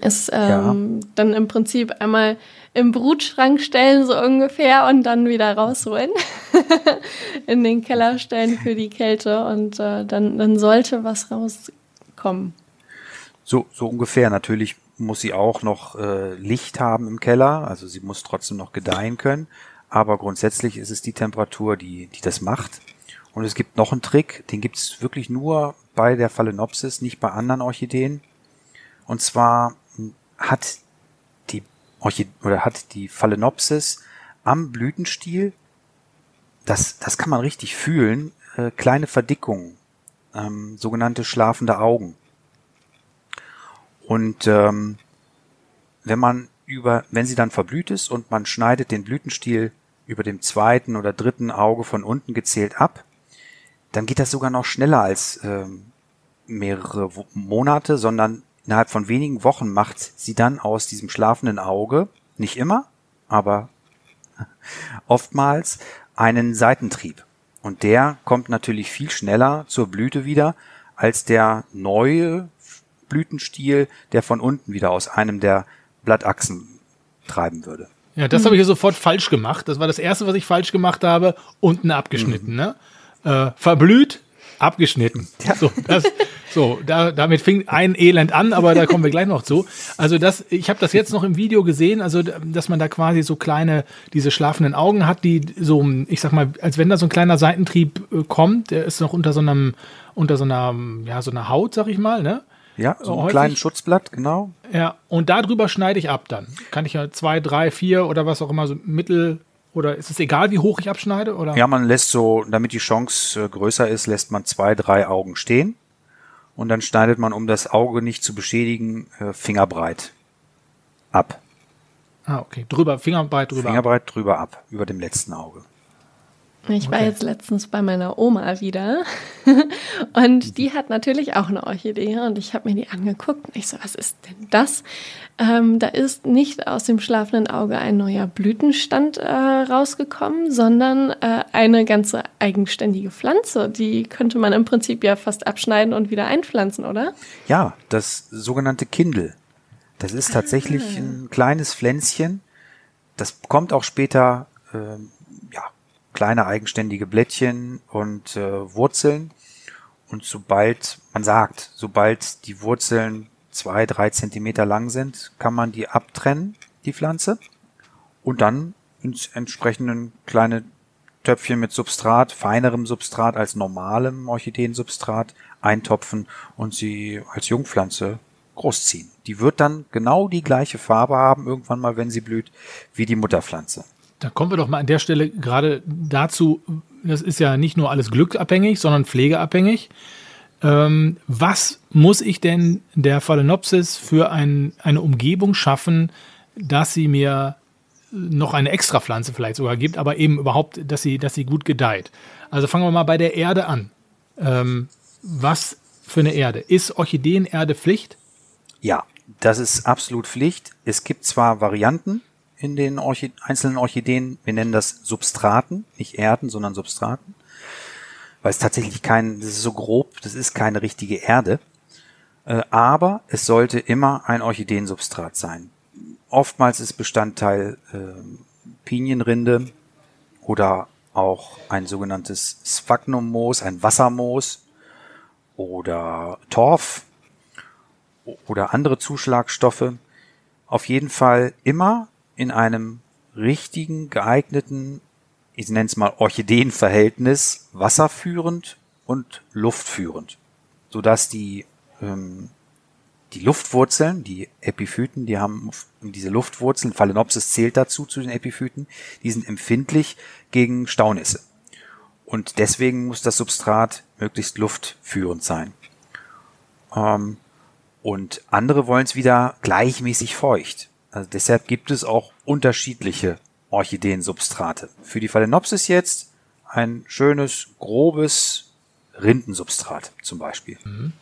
Speaker 2: Ist ähm, ja. dann im Prinzip einmal im Brutschrank stellen, so ungefähr, und dann wieder rausholen. in den Keller stellen für die Kälte und äh, dann, dann sollte was rauskommen.
Speaker 4: So, so ungefähr. Natürlich muss sie auch noch äh, Licht haben im Keller, also sie muss trotzdem noch gedeihen können. Aber grundsätzlich ist es die Temperatur, die, die das macht. Und es gibt noch einen Trick, den gibt es wirklich nur bei der Phalaenopsis, nicht bei anderen Orchideen. Und zwar hat die Orchid oder hat die Phalaenopsis am Blütenstiel, das, das kann man richtig fühlen, äh, kleine Verdickungen, ähm, sogenannte schlafende Augen. Und ähm, wenn man über, wenn sie dann verblüht ist und man schneidet den Blütenstiel über dem zweiten oder dritten Auge von unten gezählt ab, dann geht das sogar noch schneller als ähm, mehrere Monate, sondern innerhalb von wenigen Wochen macht sie dann aus diesem schlafenden Auge, nicht immer, aber oftmals, einen Seitentrieb. Und der kommt natürlich viel schneller zur Blüte wieder als der neue Blütenstiel, der von unten wieder aus einem der Blattachsen treiben würde.
Speaker 3: Ja, das mhm. habe ich ja sofort falsch gemacht. Das war das erste, was ich falsch gemacht habe. Unten abgeschnitten, mhm. ne? Äh, verblüht, abgeschnitten. Ja. So, das, so da, damit fing ein Elend an, aber da kommen wir gleich noch zu. Also das, ich habe das jetzt noch im Video gesehen, also dass man da quasi so kleine, diese schlafenden Augen hat, die so, ich sag mal, als wenn da so ein kleiner Seitentrieb äh, kommt, der ist noch unter so einem, unter so einer, ja, so einer Haut, sag ich mal, ne?
Speaker 4: Ja, so ein kleines Schutzblatt, genau.
Speaker 3: Ja, und darüber schneide ich ab dann. Kann ich ja zwei, drei, vier oder was auch immer, so mittel oder ist es egal, wie hoch ich abschneide? Oder?
Speaker 4: Ja, man lässt so, damit die Chance äh, größer ist, lässt man zwei, drei Augen stehen. Und dann schneidet man, um das Auge nicht zu beschädigen, äh, fingerbreit ab.
Speaker 3: Ah, okay. Drüber, fingerbreit drüber.
Speaker 4: Fingerbreit drüber ab, über dem letzten Auge.
Speaker 2: Ich war jetzt letztens bei meiner Oma wieder und die hat natürlich auch eine Orchidee und ich habe mir die angeguckt und ich so, was ist denn das? Ähm, da ist nicht aus dem schlafenden Auge ein neuer Blütenstand äh, rausgekommen, sondern äh, eine ganze eigenständige Pflanze. Die könnte man im Prinzip ja fast abschneiden und wieder einpflanzen, oder?
Speaker 4: Ja, das sogenannte Kindel. Das ist tatsächlich ah. ein kleines Pflänzchen. Das bekommt auch später äh, kleine eigenständige Blättchen und äh, Wurzeln. Und sobald, man sagt, sobald die Wurzeln zwei, drei Zentimeter lang sind, kann man die abtrennen, die Pflanze. Und dann ins entsprechenden kleine Töpfchen mit Substrat, feinerem Substrat als normalem Orchideensubstrat eintopfen und sie als Jungpflanze großziehen. Die wird dann genau die gleiche Farbe haben, irgendwann mal, wenn sie blüht, wie die Mutterpflanze.
Speaker 3: Da kommen wir doch mal an der Stelle gerade dazu, das ist ja nicht nur alles glückabhängig, sondern pflegeabhängig. Ähm, was muss ich denn der Phalaenopsis für ein, eine Umgebung schaffen, dass sie mir noch eine Extrapflanze vielleicht sogar gibt, aber eben überhaupt, dass sie, dass sie gut gedeiht. Also fangen wir mal bei der Erde an. Ähm, was für eine Erde? Ist Orchideenerde Pflicht?
Speaker 4: Ja, das ist absolut Pflicht. Es gibt zwar Varianten in den Orchid einzelnen Orchideen, wir nennen das Substraten, nicht Erden, sondern Substraten, weil es tatsächlich kein, das ist so grob, das ist keine richtige Erde. Äh, aber es sollte immer ein Orchideensubstrat sein. Oftmals ist Bestandteil äh, Pinienrinde oder auch ein sogenanntes Sphagnummoos, ein Wassermoos oder Torf oder andere Zuschlagstoffe. Auf jeden Fall immer in einem richtigen, geeigneten, ich nenne es mal Orchideenverhältnis, wasserführend und luftführend, sodass die ähm, die Luftwurzeln, die Epiphyten, die haben diese Luftwurzeln, Phalaenopsis zählt dazu zu den Epiphyten, die sind empfindlich gegen Staunässe. Und deswegen muss das Substrat möglichst luftführend sein. Ähm, und andere wollen es wieder gleichmäßig feucht. Also deshalb gibt es auch unterschiedliche Orchideensubstrate. Für die Phalaenopsis jetzt ein schönes, grobes Rindensubstrat zum Beispiel.
Speaker 3: Mhm.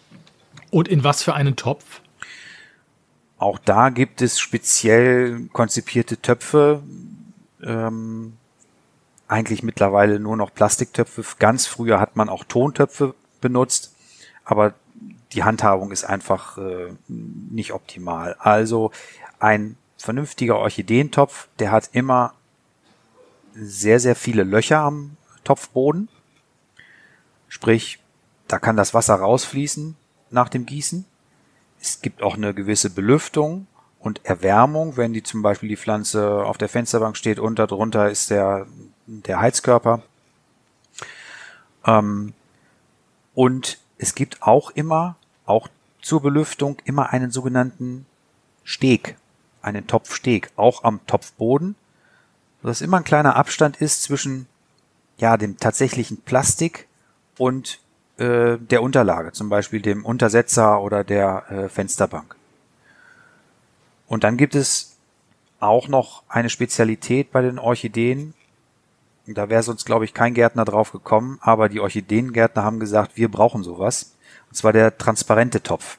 Speaker 3: Und in was für einen Topf?
Speaker 4: Auch da gibt es speziell konzipierte Töpfe. Ähm, eigentlich mittlerweile nur noch Plastiktöpfe. Ganz früher hat man auch Tontöpfe benutzt, aber die Handhabung ist einfach äh, nicht optimal. Also ein vernünftiger Orchideentopf, der hat immer sehr, sehr viele Löcher am Topfboden. Sprich, da kann das Wasser rausfließen nach dem Gießen. Es gibt auch eine gewisse Belüftung und Erwärmung, wenn die zum Beispiel die Pflanze auf der Fensterbank steht und darunter ist der, der Heizkörper. Ähm, und es gibt auch immer, auch zur Belüftung, immer einen sogenannten Steg, einen Topfsteg, auch am Topfboden, sodass immer ein kleiner Abstand ist zwischen ja, dem tatsächlichen Plastik und äh, der Unterlage, zum Beispiel dem Untersetzer oder der äh, Fensterbank. Und dann gibt es auch noch eine Spezialität bei den Orchideen. Da wäre sonst, glaube ich, kein Gärtner drauf gekommen, aber die Orchideengärtner haben gesagt, wir brauchen sowas. Und zwar der transparente Topf.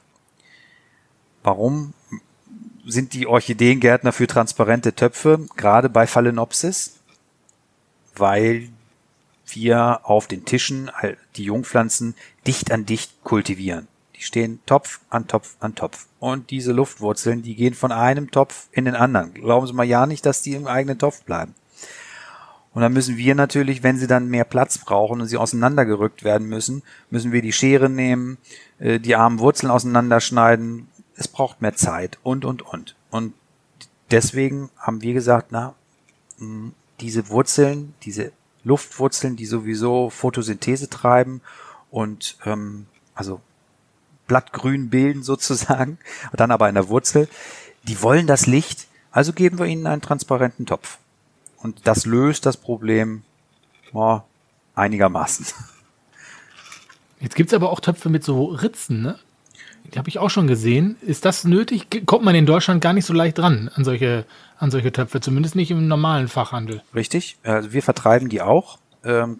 Speaker 4: Warum sind die Orchideengärtner für transparente Töpfe, gerade bei Phalaenopsis? Weil wir auf den Tischen die Jungpflanzen dicht an dicht kultivieren. Die stehen Topf an Topf an Topf. Und diese Luftwurzeln, die gehen von einem Topf in den anderen. Glauben Sie mal ja nicht, dass die im eigenen Topf bleiben. Und dann müssen wir natürlich, wenn sie dann mehr Platz brauchen und sie auseinandergerückt werden müssen, müssen wir die Schere nehmen, äh, die armen Wurzeln auseinanderschneiden. Es braucht mehr Zeit und, und, und. Und deswegen haben wir gesagt, na, diese Wurzeln, diese Luftwurzeln, die sowieso Photosynthese treiben und ähm, also Blattgrün bilden sozusagen, dann aber in der Wurzel, die wollen das Licht, also geben wir ihnen einen transparenten Topf. Und das löst das Problem oh, einigermaßen.
Speaker 3: Jetzt gibt's aber auch Töpfe mit so Ritzen, ne? Die habe ich auch schon gesehen. Ist das nötig? Kommt man in Deutschland gar nicht so leicht dran an solche, an solche Töpfe, zumindest nicht im normalen Fachhandel.
Speaker 4: Richtig. Also wir vertreiben die auch, ähm,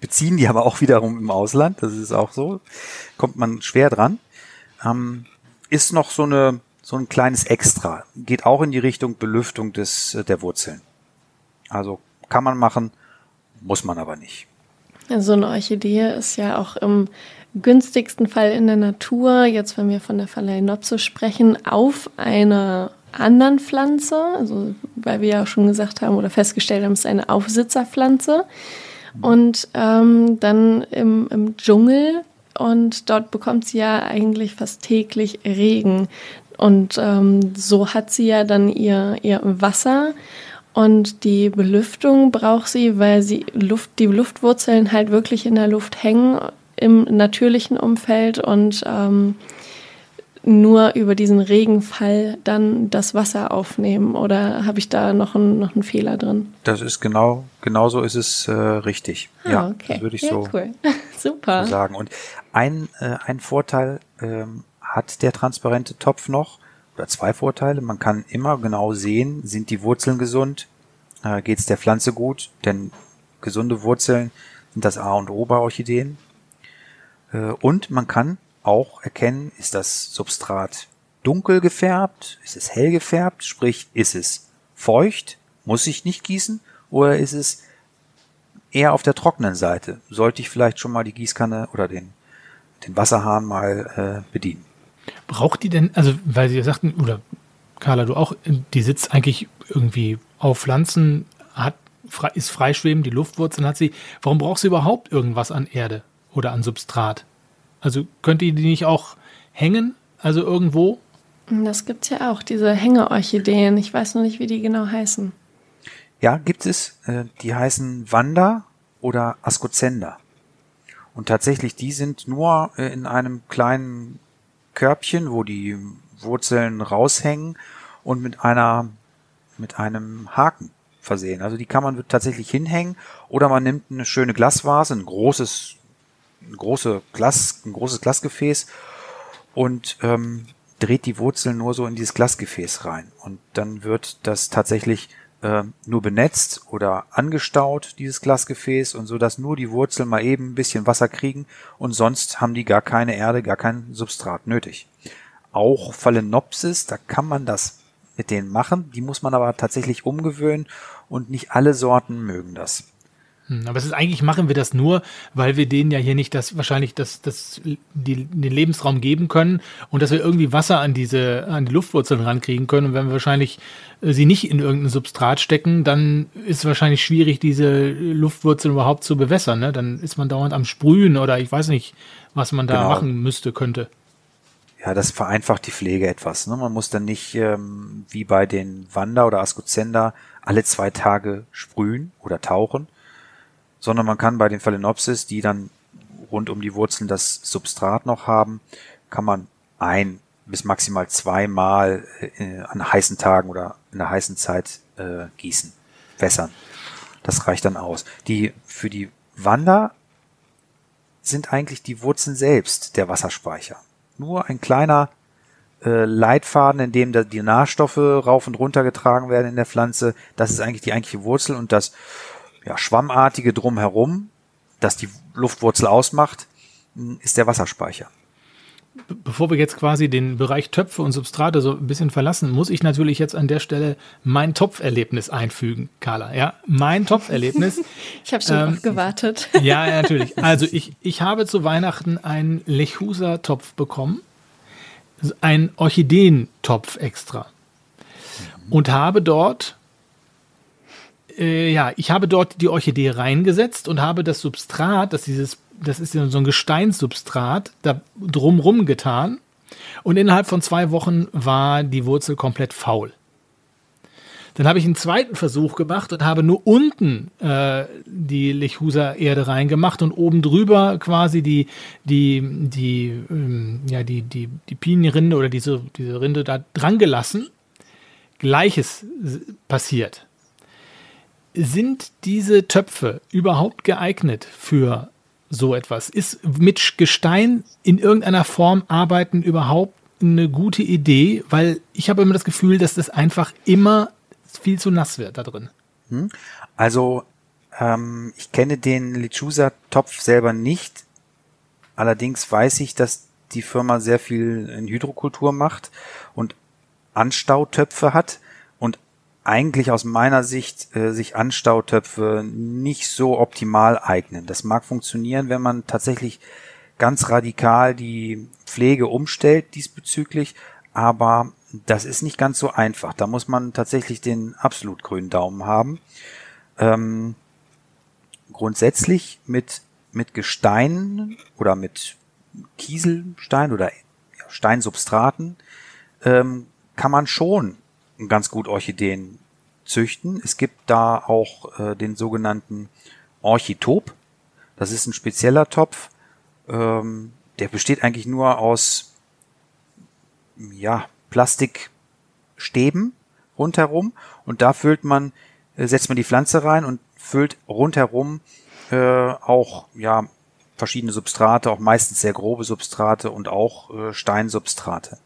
Speaker 4: beziehen die aber auch wiederum im Ausland. Das ist auch so. Kommt man schwer dran. Ähm, ist noch so eine so ein kleines Extra. Geht auch in die Richtung Belüftung des äh, der Wurzeln. Also kann man machen, muss man aber nicht.
Speaker 2: So eine Orchidee ist ja auch im günstigsten Fall in der Natur, jetzt wenn wir von der Phalaenopsis sprechen, auf einer anderen Pflanze, also weil wir ja schon gesagt haben oder festgestellt haben, es ist eine Aufsitzerpflanze. Und ähm, dann im, im Dschungel und dort bekommt sie ja eigentlich fast täglich Regen. Und ähm, so hat sie ja dann ihr, ihr Wasser und die Belüftung braucht sie, weil sie Luft, die Luftwurzeln halt wirklich in der Luft hängen im natürlichen Umfeld und ähm, nur über diesen Regenfall dann das Wasser aufnehmen oder habe ich da noch, ein, noch einen Fehler drin?
Speaker 4: Das ist genau, genau so ist es äh, richtig.
Speaker 2: Ah,
Speaker 4: ja,
Speaker 2: okay.
Speaker 4: das würde ich
Speaker 2: ja,
Speaker 4: so,
Speaker 2: cool. Super.
Speaker 4: so sagen. Und ein, äh, ein Vorteil ähm, hat der transparente Topf noch, oder zwei Vorteile. Man kann immer genau sehen, sind die Wurzeln gesund, äh, geht es der Pflanze gut, denn gesunde Wurzeln sind das A und O bei Orchideen. Äh, und man kann auch erkennen, ist das Substrat dunkel gefärbt, ist es hell gefärbt, sprich ist es feucht, muss ich nicht gießen, oder ist es eher auf der trockenen Seite? Sollte ich vielleicht schon mal die Gießkanne oder den, den Wasserhahn mal äh, bedienen?
Speaker 3: Braucht die denn, also weil Sie ja sagten, oder Carla, du auch, die sitzt eigentlich irgendwie auf Pflanzen, hat, ist freischwebend, die Luftwurzeln hat sie. Warum braucht sie überhaupt irgendwas an Erde oder an Substrat? Also könnte die nicht auch hängen, also irgendwo?
Speaker 2: Das gibt es ja auch, diese Hängeorchideen. Ich weiß noch nicht, wie die genau heißen.
Speaker 4: Ja, gibt es. Äh, die heißen Wanda oder Ascocenda. Und tatsächlich, die sind nur äh, in einem kleinen Körbchen, wo die Wurzeln raushängen und mit einer, mit einem Haken versehen. Also die kann man tatsächlich hinhängen oder man nimmt eine schöne Glasvase, ein großes, ein große Glas, ein großes Glasgefäß und ähm, dreht die Wurzeln nur so in dieses Glasgefäß rein. Und dann wird das tatsächlich äh, nur benetzt oder angestaut, dieses Glasgefäß, und so dass nur die Wurzeln mal eben ein bisschen Wasser kriegen und sonst haben die gar keine Erde, gar kein Substrat nötig. Auch Phalaenopsis, da kann man das mit denen machen, die muss man aber tatsächlich umgewöhnen und nicht alle Sorten mögen das.
Speaker 3: Hm, aber es ist eigentlich machen wir das nur, weil wir denen ja hier nicht das wahrscheinlich das, das, die, den Lebensraum geben können und dass wir irgendwie Wasser an diese an die Luftwurzeln rankriegen können. Und wenn wir wahrscheinlich äh, sie nicht in irgendein Substrat stecken, dann ist es wahrscheinlich schwierig, diese Luftwurzeln überhaupt zu bewässern. Ne? Dann ist man dauernd am Sprühen oder ich weiß nicht, was man da genau. machen müsste, könnte.
Speaker 4: Ja, das vereinfacht die Pflege etwas. Ne? Man muss dann nicht ähm, wie bei den Wander oder Ascocenda alle zwei Tage sprühen oder tauchen, sondern man kann bei den Phalaenopsis, die dann rund um die Wurzeln das Substrat noch haben, kann man ein bis maximal zweimal äh, an heißen Tagen oder in der heißen Zeit äh, gießen, wässern. Das reicht dann aus. Die für die Wander sind eigentlich die Wurzeln selbst der Wasserspeicher. Nur ein kleiner äh, Leitfaden, in dem die Nährstoffe rauf und runter getragen werden in der Pflanze. Das ist eigentlich die eigentliche Wurzel und das ja, schwammartige drumherum, das die Luftwurzel ausmacht, ist der Wasserspeicher.
Speaker 3: Bevor wir jetzt quasi den Bereich Töpfe und Substrate so ein bisschen verlassen, muss ich natürlich jetzt an der Stelle mein Topferlebnis einfügen, Carla. Ja, mein Topferlebnis.
Speaker 2: ich habe schon ähm, drauf gewartet.
Speaker 3: Ja, natürlich. Also ich, ich habe zu Weihnachten einen Lechusa-Topf bekommen, einen Orchideentopf extra und habe dort äh, ja, ich habe dort die Orchidee reingesetzt und habe das Substrat, das dieses, das ist so ein Gesteinssubstrat, da drumrum getan. Und innerhalb von zwei Wochen war die Wurzel komplett faul. Dann habe ich einen zweiten Versuch gemacht und habe nur unten äh, die Lechusa-Erde reingemacht und oben drüber quasi die, die, die, ähm, ja, die, die, die Pinienrinde oder diese, diese Rinde da dran gelassen. Gleiches passiert sind diese Töpfe überhaupt geeignet für so etwas? Ist mit Gestein in irgendeiner Form arbeiten überhaupt eine gute Idee? Weil ich habe immer das Gefühl, dass das einfach immer viel zu nass wird da drin.
Speaker 4: Hm? Also ähm, ich kenne den Lechusa-Topf selber nicht. Allerdings weiß ich, dass die Firma sehr viel in Hydrokultur macht und Anstautöpfe hat eigentlich aus meiner Sicht äh, sich Anstautöpfe nicht so optimal eignen. Das mag funktionieren, wenn man tatsächlich ganz radikal die Pflege umstellt diesbezüglich, aber das ist nicht ganz so einfach. Da muss man tatsächlich den absolut grünen Daumen haben. Ähm, grundsätzlich mit, mit Gestein oder mit Kieselstein oder Steinsubstraten ähm, kann man schon ganz gut Orchideen züchten. Es gibt da auch äh, den sogenannten Orchitop. Das ist ein spezieller Topf. Ähm, der besteht eigentlich nur aus ja, Plastikstäben rundherum und da füllt man, äh, setzt man die Pflanze rein und füllt rundherum äh, auch ja verschiedene Substrate, auch meistens sehr grobe Substrate und auch äh, Steinsubstrate.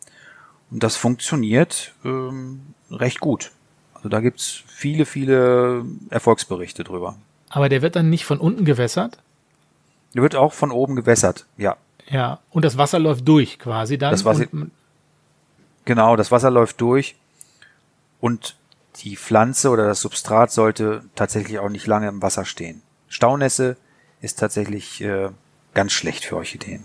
Speaker 4: Und das funktioniert ähm, recht gut. Also da gibt's viele, viele Erfolgsberichte drüber.
Speaker 3: Aber der wird dann nicht von unten gewässert?
Speaker 4: Der wird auch von oben gewässert, ja.
Speaker 3: Ja, und das Wasser läuft durch quasi dann.
Speaker 4: Das Wasser, genau, das Wasser läuft durch und die Pflanze oder das Substrat sollte tatsächlich auch nicht lange im Wasser stehen. Staunässe ist tatsächlich äh, ganz schlecht für Orchideen.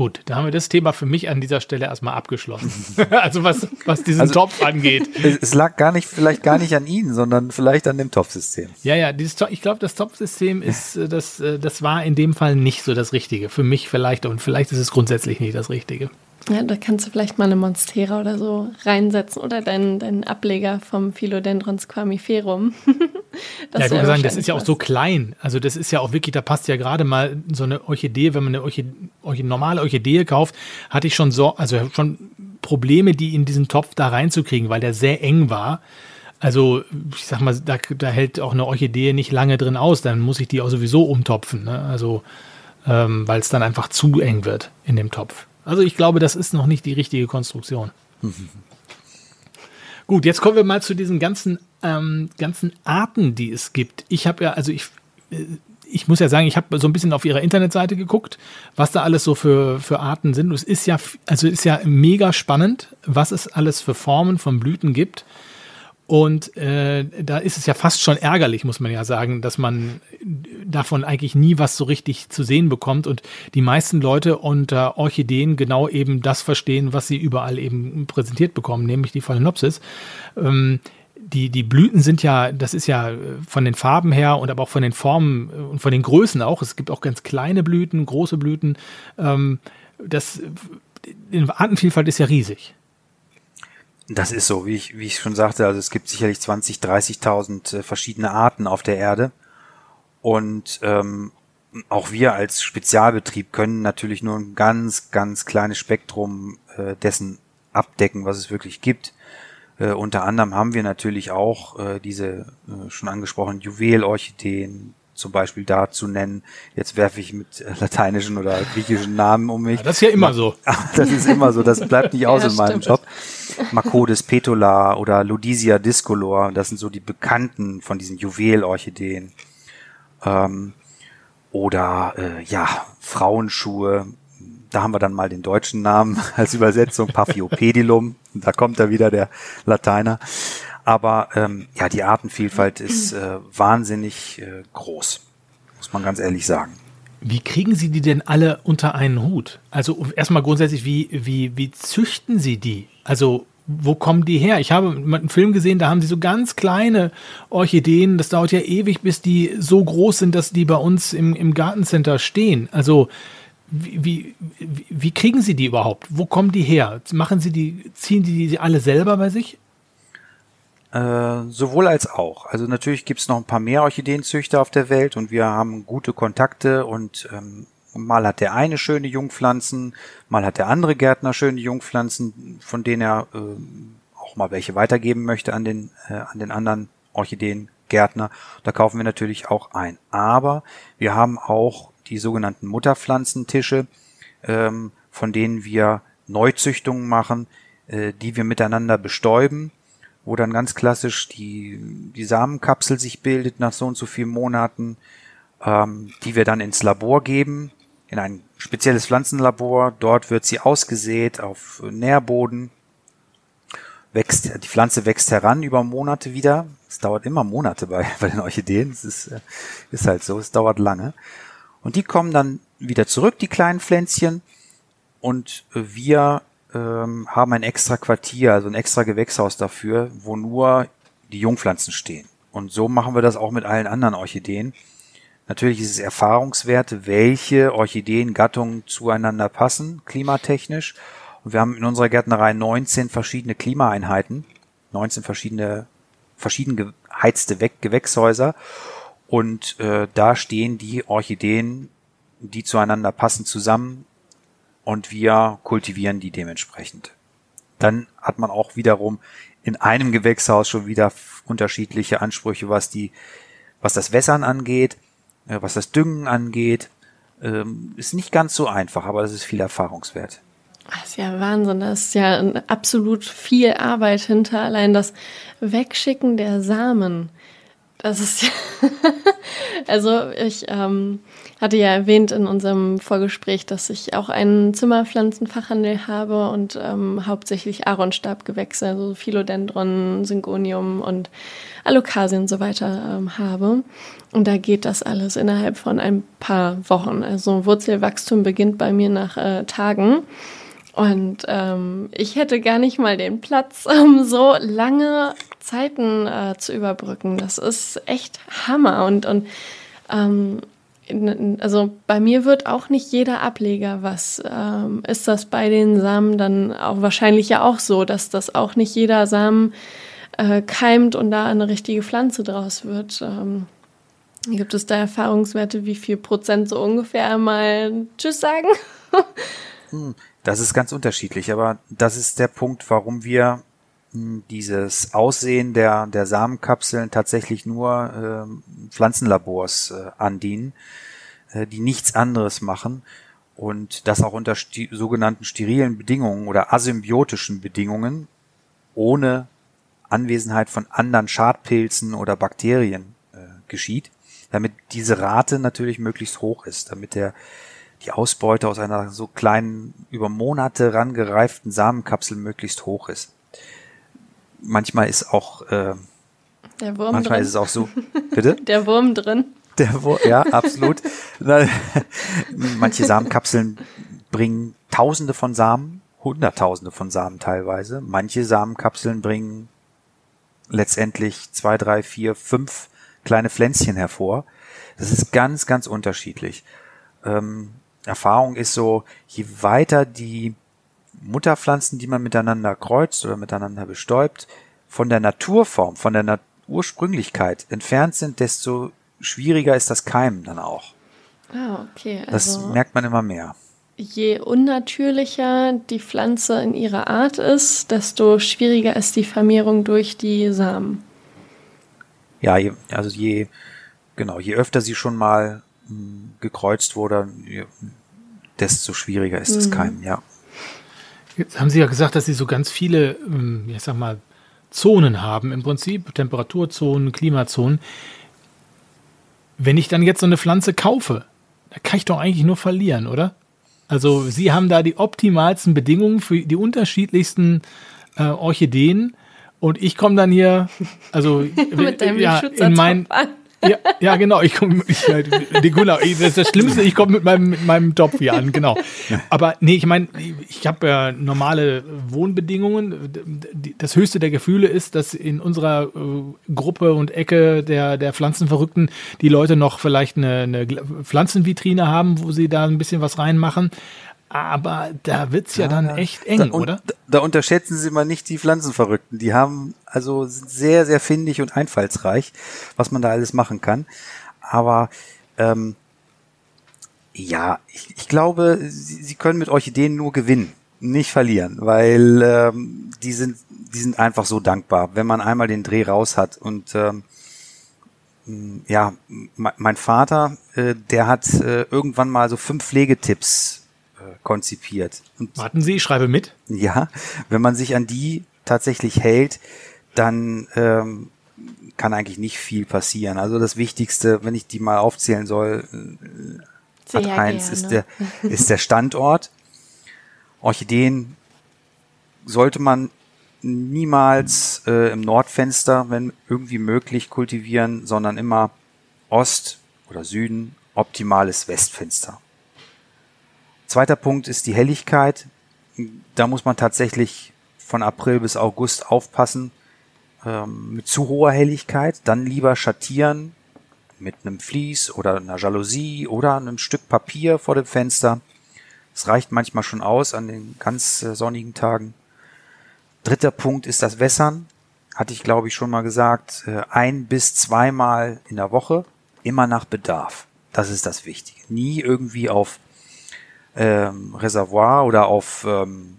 Speaker 3: Gut, da haben wir das Thema für mich an dieser Stelle erstmal abgeschlossen. also was, was diesen
Speaker 4: Also-
Speaker 3: Topf angeht.
Speaker 4: Es lag gar nicht, vielleicht gar nicht an Ihnen, sondern vielleicht an dem Topfsystem.
Speaker 3: Ja, ja, dieses, ich glaube, das Topfsystem ist, äh, das, äh, das war in dem Fall nicht so das Richtige. Für mich vielleicht und vielleicht ist es grundsätzlich nicht das Richtige.
Speaker 2: Ja, da kannst du vielleicht mal eine Monstera oder so reinsetzen oder deinen, deinen Ableger vom Philodendron squamiferum. Das
Speaker 3: ja, ich würde sagen, das ist ja auch so klein. Also das ist ja auch wirklich, da passt ja gerade mal so eine Orchidee, wenn man eine Orchidee, Orchidee, normale Orchidee kauft, hatte ich schon so, also schon Probleme, die in diesen Topf da reinzukriegen, weil der sehr eng war. Also ich sag mal, da, da hält auch eine Orchidee nicht lange drin aus, dann muss ich die auch sowieso umtopfen. Ne? Also ähm, weil es dann einfach zu eng wird in dem Topf. Also ich glaube, das ist noch nicht die richtige Konstruktion. Gut, jetzt kommen wir mal zu diesen ganzen, ähm, ganzen Arten, die es gibt. Ich habe ja, also ich, äh, ich muss ja sagen, ich habe so ein bisschen auf ihrer Internetseite geguckt, was da alles so für, für Arten sind. Und es ist ja, also ist ja mega spannend, was es alles für Formen von Blüten gibt. Und äh, da ist es ja fast schon ärgerlich, muss man ja sagen, dass man davon eigentlich nie was so richtig zu sehen bekommt und die meisten Leute unter Orchideen genau eben das verstehen, was sie überall eben präsentiert bekommen, nämlich die Phalaenopsis. Ähm, die, die Blüten sind ja, das ist ja von den Farben her und aber auch von den Formen äh, und von den Größen auch. Es gibt auch ganz kleine Blüten, große Blüten. Ähm, das, die Artenvielfalt ist ja riesig.
Speaker 4: Das ist so, wie ich, wie ich schon sagte, also es gibt sicherlich 20, 30.000 äh, verschiedene Arten auf der Erde. Und ähm, auch wir als Spezialbetrieb können natürlich nur ein ganz, ganz kleines Spektrum äh, dessen abdecken, was es wirklich gibt. Äh, unter anderem haben wir natürlich auch äh, diese äh, schon angesprochenen Juwelorchideen, zum Beispiel da zu nennen. Jetzt werfe ich mit äh, lateinischen oder griechischen Namen um mich.
Speaker 3: Ja, das ist ja immer so.
Speaker 4: Das ist immer so, das bleibt nicht aus
Speaker 2: Ja,
Speaker 4: in meinem
Speaker 2: stimmt.
Speaker 4: Job. Macodes petula oder Ludisia discolor, das sind so die bekannten von diesen Juwelorchideen. Ähm, oder äh, ja, Frauenschuhe. Da haben wir dann mal den deutschen Namen als Übersetzung, Paphiopedilum. Da kommt da wieder der Lateiner. Aber ähm, ja, die Artenvielfalt ist äh, wahnsinnig äh, groß, muss man ganz ehrlich sagen.
Speaker 3: Wie kriegen Sie die denn alle unter einen Hut? Also erstmal grundsätzlich, wie, wie, wie züchten Sie die? Also wo kommen die her? Ich habe mal einen Film gesehen, da haben sie so ganz kleine Orchideen. Das dauert ja ewig, bis die so groß sind, dass die bei uns im, im Gartencenter stehen. Also wie, wie, wie- wie kriegen Sie die überhaupt? Wo kommen die her? Machen Sie die, ziehen die die alle selber bei sich?
Speaker 4: Äh, sowohl als auch. Also natürlich gibt's noch ein paar mehr Orchideenzüchter auf der Welt und wir haben gute Kontakte und ähm, mal hat der eine schöne Jungpflanzen, mal hat der andere Gärtner schöne Jungpflanzen, von denen er ähm, auch mal welche weitergeben möchte an den, äh, an den anderen Orchideengärtner. Da kaufen wir natürlich auch ein. Aber wir haben auch die sogenannten Mutterpflanzentische, ähm, von denen wir Neuzüchtungen machen, äh, die wir miteinander bestäuben wo dann ganz klassisch die, die Samenkapsel sich bildet nach so und so vielen Monaten, ähm, die wir dann ins Labor geben, in ein spezielles Pflanzenlabor. Dort wird sie ausgesät auf Nährboden. Wächst, die Pflanze wächst heran über Monate wieder. Es dauert immer Monate bei, bei den Orchideen. Es ist, äh, ist halt so, es dauert lange. Und die kommen dann wieder zurück, die kleinen Pflänzchen. Und wir ähm, haben ein extra Quartier, also ein extra Gewächshaus dafür, wo nur die Jungpflanzen stehen. Und so machen wir das auch mit allen anderen Orchideen. Natürlich ist es Erfahrungswerte, welche Orchideengattungen zueinander passen, klimatechnisch. Und wir haben in unserer Gärtnerei 19 verschiedene Klimaeinheiten, 19 verschiedene, verschieden geheizte Gewächshäuser. Und äh, da stehen die Orchideen, die zueinander passen, zusammen und wir kultivieren die dementsprechend. Dann hat man auch wiederum in einem Gewächshaus schon wieder unterschiedliche Ansprüche, was die, was das Wässern angeht, äh, was das Düngen angeht. Ähm, ist nicht ganz so einfach, aber es ist viel Erfahrungswert.
Speaker 2: Das ist ja Wahnsinn. Da ist ja absolut viel Arbeit hinter. Allein das Wegschicken der Samen. Das ist also, ich ähm, hatte ja erwähnt in unserem Vorgespräch, dass ich auch einen Zimmerpflanzenfachhandel habe und ähm, hauptsächlich Aaronstabgewächse, also Philodendron, Syngonium und Alokasien und so weiter ähm, habe. Und da geht das alles innerhalb von ein paar Wochen. Also Wurzelwachstum beginnt bei mir nach äh, Tagen. Und ähm, ich hätte gar nicht mal den Platz, um so lange Zeiten äh, zu überbrücken. Das ist echt Hammer. Und, und ähm, also bei mir wird auch nicht jeder Ableger was. Ähm, ist das bei den Samen dann auch wahrscheinlich ja auch so, dass das auch nicht jeder Samen äh, keimt und da eine richtige Pflanze draus wird? Ähm, gibt es da Erfahrungswerte, wie viel Prozent so ungefähr mal Tschüss sagen?
Speaker 4: Hm, das ist ganz unterschiedlich, aber das ist der Punkt, warum wir dieses Aussehen der, der Samenkapseln tatsächlich nur äh, Pflanzenlabors äh, andienen, äh, die nichts anderes machen und das auch unter sti sogenannten sterilen Bedingungen oder asymbiotischen Bedingungen ohne Anwesenheit von anderen Schadpilzen oder Bakterien äh, geschieht, damit diese Rate natürlich möglichst hoch ist, damit der die Ausbeute aus einer so kleinen, über Monate rangereiften Samenkapsel möglichst hoch ist manchmal ist auch äh,
Speaker 2: der Wurm
Speaker 4: manchmal
Speaker 2: drin.
Speaker 4: ist es auch so. Bitte?
Speaker 2: Der Wurm drin.
Speaker 4: Der Wurm, ja, absolut. Manche Samenkapseln bringen Tausende von Samen, Hunderttausende von Samen teilweise. Manche Samenkapseln bringen letztendlich zwei, drei, vier, fünf kleine Pflänzchen hervor. Das ist ganz, ganz unterschiedlich. Ähm, Erfahrung ist so, je weiter die Mutterpflanzen, die man miteinander kreuzt oder miteinander bestäubt, von der Naturform, von der Nat Ursprünglichkeit entfernt sind, desto schwieriger ist das Keimen dann auch.
Speaker 2: Ah, okay.
Speaker 4: Also das merkt man immer mehr.
Speaker 2: Je unnatürlicher die Pflanze in ihrer Art ist, desto schwieriger ist die Vermehrung durch die Samen.
Speaker 4: Ja, also je, genau, je öfter sie schon mal hm, gekreuzt wurde, desto schwieriger ist mhm. das Keimen, ja.
Speaker 3: Jetzt haben Sie ja gesagt, dass Sie so ganz viele, ähm, ich sag mal, Zonen haben, im Prinzip Temperaturzonen, Klimazonen. Wenn ich dann jetzt so eine Pflanze kaufe, da kann ich doch eigentlich nur verlieren, oder? Also Sie haben da die optimalsten Bedingungen für die unterschiedlichsten äh, Orchideen und ich komme dann hier, also ja, in mein, an. Ja, ja genau. Ich komme, ich, genau, das ist das Schlimmste. Ich komme mit meinem, mit meinem Topf hier an, genau. Aber nee, ich meine, ich habe ja normale Wohnbedingungen. Das höchste der Gefühle ist, dass in unserer äh, Gruppe und Ecke der, der Pflanzenverrückten die Leute noch vielleicht eine, eine Pflanzenvitrine haben, wo sie da ein bisschen was reinmachen. Aber da wird's ja, ja dann echt eng,
Speaker 4: da,
Speaker 3: oder?
Speaker 4: Da, da, unterschätzen Sie mal nicht die Pflanzenverrückten. Die haben also sehr, sehr findig und einfallsreich, was man da alles machen kann. Aber ähm, ja, ich, ich glaube, Sie, Sie können mit Orchideen nur gewinnen, nicht verlieren, weil ähm, die sind, die sind einfach so dankbar, wenn man einmal den Dreh raus hat und ähm, ja, mein Vater, äh, der hat äh, irgendwann mal so fünf Pflegetipps konzipiert.
Speaker 3: Und Warten Sie, ich schreibe mit.
Speaker 4: Ja, wenn man sich an die tatsächlich hält, dann ähm, kann eigentlich nicht viel passieren. Also das Wichtigste, wenn ich die mal aufzählen soll, äh, Ad 1 ist der, ist der Standort. Orchideen sollte man niemals äh, im Nordfenster, wenn irgendwie möglich, kultivieren, sondern immer Ost oder Süden, optimales Westfenster. Zweiter Punkt ist die Helligkeit. Da muss man tatsächlich von April bis August aufpassen. Ähm, mit zu hoher Helligkeit, dann lieber schattieren mit einem Vlies oder einer Jalousie oder einem Stück Papier vor dem Fenster. Es reicht manchmal schon aus an den ganz äh, sonnigen Tagen. Dritter Punkt ist das Wässern. Hatte ich, glaube ich, schon mal gesagt. Äh, ein bis zweimal in der Woche. Immer nach Bedarf. Das ist das Wichtige. Nie irgendwie auf ähm, Reservoir oder auf, ähm,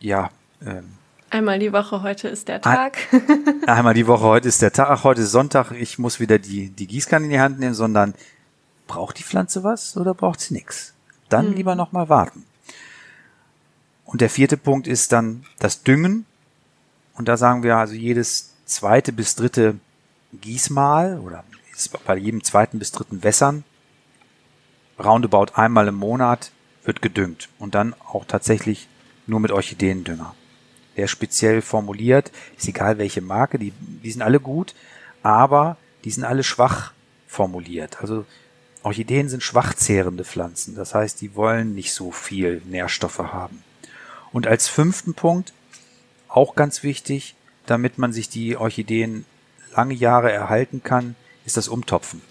Speaker 4: ja. Ähm,
Speaker 2: Einmal die Woche, heute ist der Tag.
Speaker 4: einmal die Woche, heute ist der Tag, heute ist Sonntag, ich muss wieder die, die Gießkanne in die Hand nehmen, sondern braucht die Pflanze was oder braucht sie nichts? Dann hm. lieber nochmal warten. Und der vierte Punkt ist dann das Düngen. Und da sagen wir also jedes zweite bis dritte Gießmal oder bei jedem zweiten bis dritten Wässern roundabout einmal im Monat wird gedüngt und dann auch tatsächlich nur mit Orchideendünger. Der speziell formuliert, ist egal welche Marke, die, die sind alle gut, aber die sind alle schwach formuliert. Also Orchideen sind schwachzehrende Pflanzen, das heißt, die wollen nicht so viel Nährstoffe haben. Und als fünften Punkt, auch ganz wichtig, damit man sich die Orchideen lange Jahre erhalten kann, ist das Umtopfen.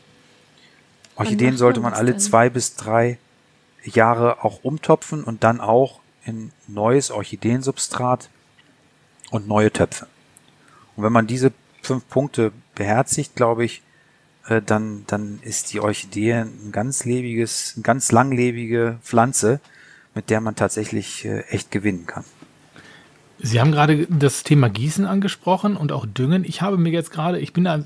Speaker 4: Orchideen sollte man alle zwei bis drei Jahre auch umtopfen und dann auch in neues Orchideensubstrat und neue Töpfe. Und wenn man diese fünf Punkte beherzigt, glaube ich, äh, dann, dann ist die Orchidee ein ganz lebiges, eine ganz langlebige Pflanze, mit der man tatsächlich äh, echt gewinnen kann.
Speaker 3: Sie haben gerade das Thema Gießen angesprochen und auch Düngen. Ich habe mir jetzt gerade, ich bin da,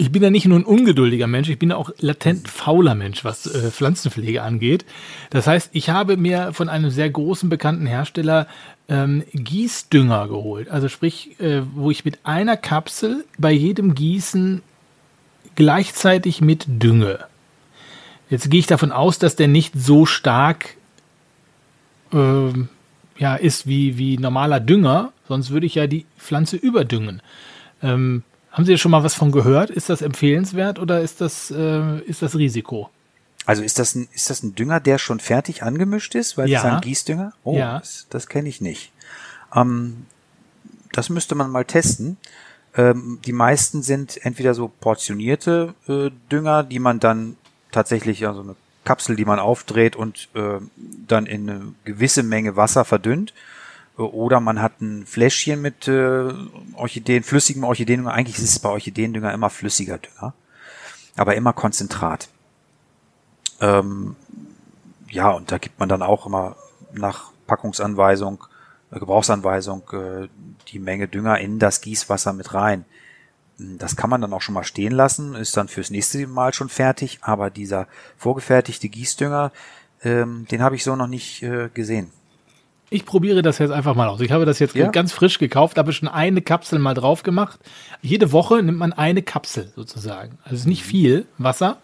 Speaker 3: ich bin ja nicht nur ein ungeduldiger Mensch, ich bin auch latent fauler Mensch, was äh, Pflanzenpflege angeht. Das heißt, ich habe mir von einem sehr großen bekannten Hersteller ähm, Gießdünger geholt. Also sprich, äh, wo ich mit einer Kapsel bei jedem Gießen gleichzeitig mit dünge. Jetzt gehe ich davon aus, dass der nicht so stark äh, ja, ist wie, wie normaler Dünger, sonst würde ich ja die Pflanze überdüngen. Ähm, haben Sie schon mal was von gehört? Ist das empfehlenswert oder ist das, äh, ist das Risiko?
Speaker 4: Also ist das ein, ist das ein Dünger, der schon fertig angemischt ist? Weil ja. das ist ein Gießdünger? Oh, ja. das, das kenne ich nicht. Ähm, das müsste man mal testen. Ähm, die meisten sind entweder so portionierte äh, Dünger, die man dann tatsächlich, also eine Kapsel, die man aufdreht und äh, dann in eine gewisse Menge Wasser verdünnt. Oder man hat ein Fläschchen mit äh, Orchideen, flüssigem Orchideendünger. Eigentlich ist es bei Orchideendünger immer flüssiger Dünger, aber immer Konzentrat. Ähm, ja, und da gibt man dann auch immer nach Packungsanweisung, äh, Gebrauchsanweisung äh, die Menge Dünger in das Gießwasser mit rein. Das kann man dann auch schon mal stehen lassen, ist dann fürs nächste Mal schon fertig, aber dieser vorgefertigte Gießdünger, ähm, den habe ich so noch nicht äh, gesehen.
Speaker 3: Ich probiere das jetzt einfach mal aus. Ich habe das jetzt ja. ganz frisch gekauft, habe schon eine Kapsel mal drauf gemacht. Jede Woche nimmt man eine Kapsel sozusagen. Also nicht viel Wasser.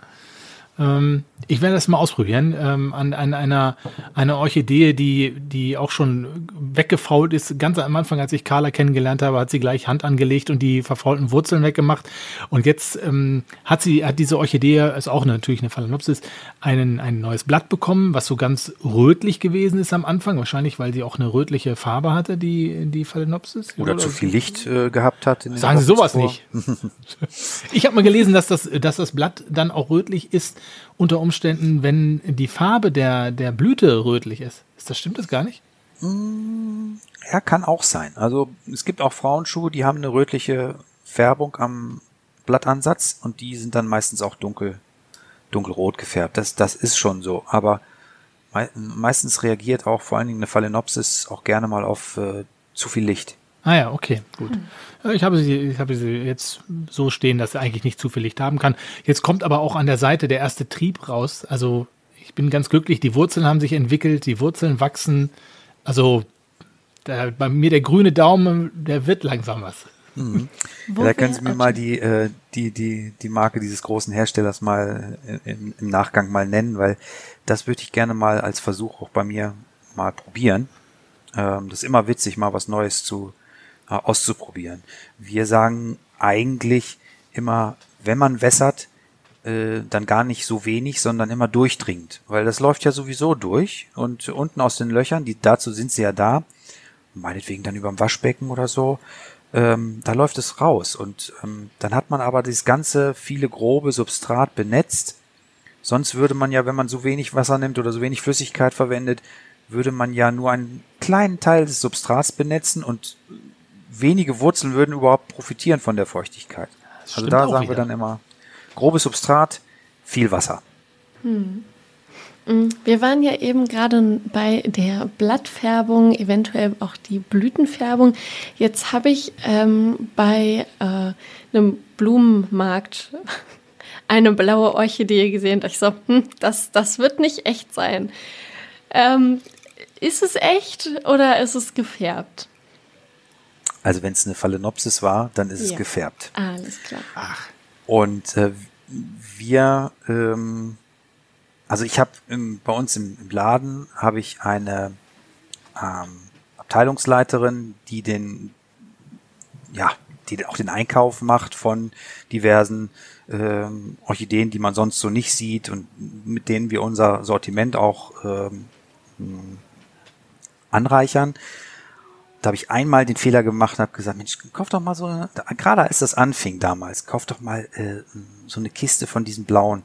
Speaker 3: Ähm, ich werde das mal ausprobieren ähm, an, an einer, einer Orchidee, die, die auch schon weggefault ist. Ganz am Anfang, als ich Carla kennengelernt habe, hat sie gleich Hand angelegt und die verfaulten Wurzeln weggemacht. Und jetzt ähm, hat sie, hat diese Orchidee, ist auch natürlich eine Phalaenopsis, einen, ein neues Blatt bekommen, was so ganz rötlich gewesen ist am Anfang. Wahrscheinlich, weil sie auch eine rötliche Farbe hatte, die, die Phalaenopsis.
Speaker 4: Oder, oder zu viel Licht äh, gehabt hat.
Speaker 3: Sagen Sie sowas nicht. ich habe mal gelesen, dass das, dass das Blatt dann auch rötlich ist unter Umständen, wenn die Farbe der, der Blüte rötlich ist. Ist das stimmt das gar nicht?
Speaker 4: Mm, ja, kann auch sein. Also es gibt auch Frauenschuhe, die haben eine rötliche Färbung am Blattansatz und die sind dann meistens auch dunkel, dunkelrot gefärbt. Das, das ist schon so. Aber meistens reagiert auch vor allen Dingen eine Phalaenopsis auch gerne mal auf äh, zu viel Licht.
Speaker 3: Ah ja, okay, gut. Hm. Ich habe sie, ich habe sie jetzt so stehen, dass sie eigentlich nicht zu viel Licht haben kann. Jetzt kommt aber auch an der Seite der erste Trieb raus. Also ich bin ganz glücklich. Die Wurzeln haben sich entwickelt, die Wurzeln wachsen. Also der, bei mir der grüne Daumen, der wird langsam was.
Speaker 4: Mhm. Ja, da können Sie mir mal die, äh, die, die, die Marke dieses großen Herstellers mal im, im Nachgang mal nennen, weil das würde ich gerne mal als Versuch auch bei mir mal probieren. Ähm, das ist immer witzig, mal was Neues zu, äh, auszuprobieren. Wir sagen eigentlich immer, wenn man wässert, äh, dann gar nicht so wenig, sondern immer durchdringend, weil das läuft ja sowieso durch und unten aus den Löchern, die dazu sind sie ja da, meinetwegen dann über dem Waschbecken oder so, ähm, da läuft es raus und ähm, dann hat man aber dieses ganze viele grobe Substrat benetzt. Sonst würde man ja, wenn man so wenig Wasser nimmt oder so wenig Flüssigkeit verwendet, würde man ja nur einen kleinen Teil des Substrats benetzen und wenige Wurzeln würden überhaupt profitieren von der Feuchtigkeit. Das also da sagen wieder. wir dann immer, grobes Substrat, viel Wasser. Hm.
Speaker 2: hm. Wir waren ja eben gerade bei der Blattfärbung, eventuell auch die Blütenfärbung. Jetzt habe ich ähm, bei äh, einem Blumenmarkt eine blaue Orchidee gesehen. Da ich so, hm, das, das wird nicht echt sein. Ähm, ist es echt oder ist es gefärbt?
Speaker 4: Also wenn es eine Phalaenopsis war, dann ist
Speaker 2: Ja.
Speaker 4: es gefärbt.
Speaker 2: Alles klar.
Speaker 4: Und äh, wir, ähm, also ich habe bei uns im, im Laden habe ich eine ähm, Abteilungsleiterin, die den, ja, die auch den Einkauf macht von diversen ähm, Orchideen, die man sonst so nicht sieht und mit denen wir unser Sortiment auch ähm, anreichern. Da habe ich einmal den Fehler gemacht und habe gesagt, Mensch, kauf doch mal so eine, gerade als das anfing damals, kauf doch mal äh, so eine Kiste von diesen blauen.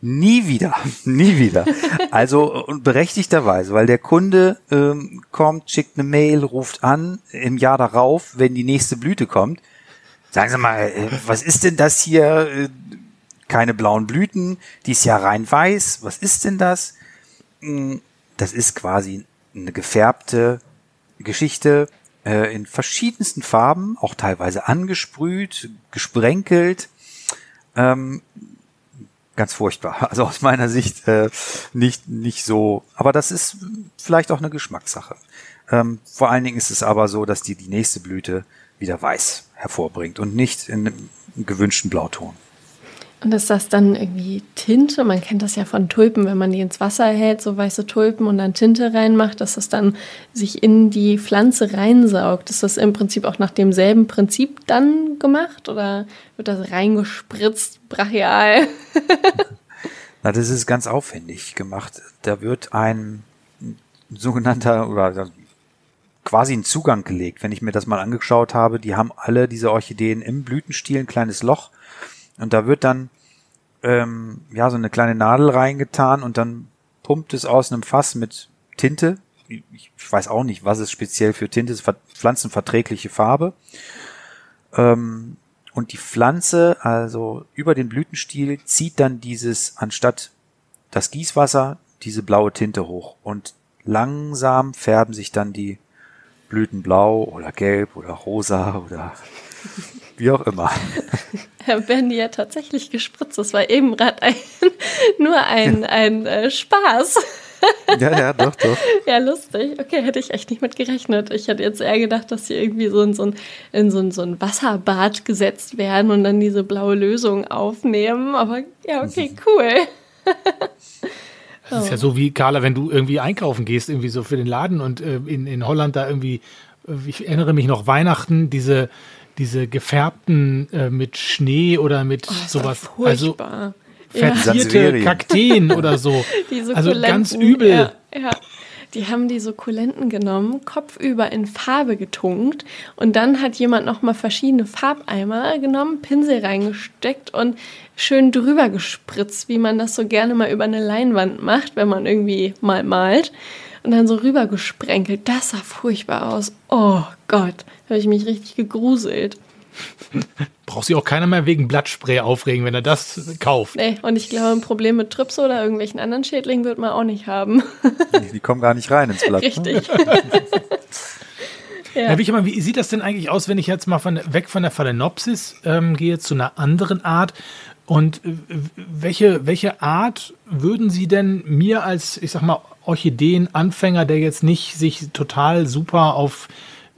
Speaker 4: Nie wieder, nie wieder. Also und berechtigterweise, weil der Kunde ähm, kommt, schickt eine Mail, ruft an, im Jahr darauf, wenn die nächste Blüte kommt, sagen Sie mal, äh, was ist denn das hier? Äh, keine blauen Blüten, die ist ja rein weiß. Was ist denn das? Mm, Das ist quasi eine gefärbte Geschichte äh, in verschiedensten Farben, auch teilweise angesprüht, gesprenkelt. Ähm, ganz furchtbar. Also aus meiner Sicht äh, nicht, nicht so. Aber das ist vielleicht auch eine Geschmackssache. Ähm, vor allen Dingen ist es aber so, dass die die nächste Blüte wieder weiß hervorbringt und nicht in einem gewünschten Blauton.
Speaker 2: Und ist das dann irgendwie Tinte? Man kennt das ja von Tulpen, wenn man die ins Wasser hält, so weiße Tulpen und dann Tinte reinmacht, dass das dann sich in die Pflanze reinsaugt. Ist das im Prinzip auch nach demselben Prinzip dann gemacht oder wird das reingespritzt, brachial?
Speaker 4: Na, das ist ganz aufwendig gemacht. Da wird ein sogenannter oder quasi ein Zugang gelegt. Wenn ich mir das mal angeschaut habe, die haben alle diese Orchideen im Blütenstiel ein kleines Loch und da wird dann ähm, ja so eine kleine Nadel reingetan und dann pumpt es aus einem Fass mit Tinte. Ich weiß auch nicht, was es speziell für Tinte ist, ver- pflanzenverträgliche Farbe. Ähm, und die Pflanze, also über den Blütenstiel, zieht dann dieses, anstatt das Gießwasser, diese blaue Tinte hoch. Und langsam färben sich dann die Blüten blau oder gelb oder rosa oder wie auch immer.
Speaker 2: werden die ja tatsächlich gespritzt. Das war eben gerade ein, nur ein, ein äh, Spaß.
Speaker 4: Ja, ja, doch, doch.
Speaker 2: Ja, lustig. Okay, hätte ich echt nicht mit gerechnet. Ich hätte jetzt eher gedacht, dass sie irgendwie so in so ein, in so ein, so ein Wasserbad gesetzt werden und dann diese blaue Lösung aufnehmen. Aber ja, okay, cool.
Speaker 3: Das ist ja so wie, Carla, wenn du irgendwie einkaufen gehst, irgendwie so für den Laden und äh, in, in Holland da irgendwie, äh, ich erinnere mich noch, Weihnachten, diese, diese gefärbten äh, mit Schnee oder mit
Speaker 2: Oh,
Speaker 3: sowas. Also
Speaker 2: furchtbar.
Speaker 3: verzierte
Speaker 4: Sansevierien.
Speaker 3: Kakteen oder so.
Speaker 2: Die
Speaker 3: also ganz übel.
Speaker 2: Ja, ja. Die haben die Sukkulenten genommen, kopfüber in Farbe getunkt und dann hat jemand nochmal verschiedene Farbeimer genommen, Pinsel reingesteckt und schön drüber gespritzt, wie man das so gerne mal über eine Leinwand macht, wenn man irgendwie mal malt. Und dann so rüber gesprenkelt. Das sah furchtbar aus. Oh Gott, habe ich mich richtig gegruselt.
Speaker 3: Braucht sich auch keiner mehr wegen Blattspray aufregen, wenn er das kauft.
Speaker 2: Nee, und ich glaube, ein Problem mit Trypso oder irgendwelchen anderen Schädlingen wird man auch nicht haben.
Speaker 4: Die kommen gar nicht rein ins Blatt.
Speaker 2: Richtig.
Speaker 3: Ja. wie, ich mal, wie sieht das denn eigentlich aus, wenn ich jetzt mal von, weg von der Phalaenopsis ähm, gehe zu einer anderen Art? Und äh, welche, welche Art würden Sie denn mir als, ich sag mal, Orchideenanfänger, der jetzt nicht sich total super auf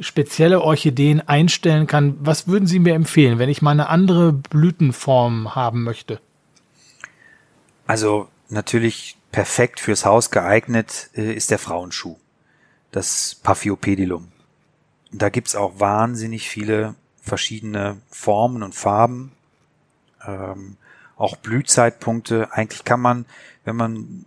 Speaker 3: spezielle Orchideen einstellen kann, was würden Sie mir empfehlen, wenn ich mal eine andere Blütenform haben möchte?
Speaker 4: Also natürlich perfekt fürs Haus geeignet äh, ist der Frauenschuh. Das Paphiopedilum. Da gibt's auch wahnsinnig viele verschiedene Formen und Farben. Ähm, auch Blühzeitpunkte. Eigentlich kann man, wenn man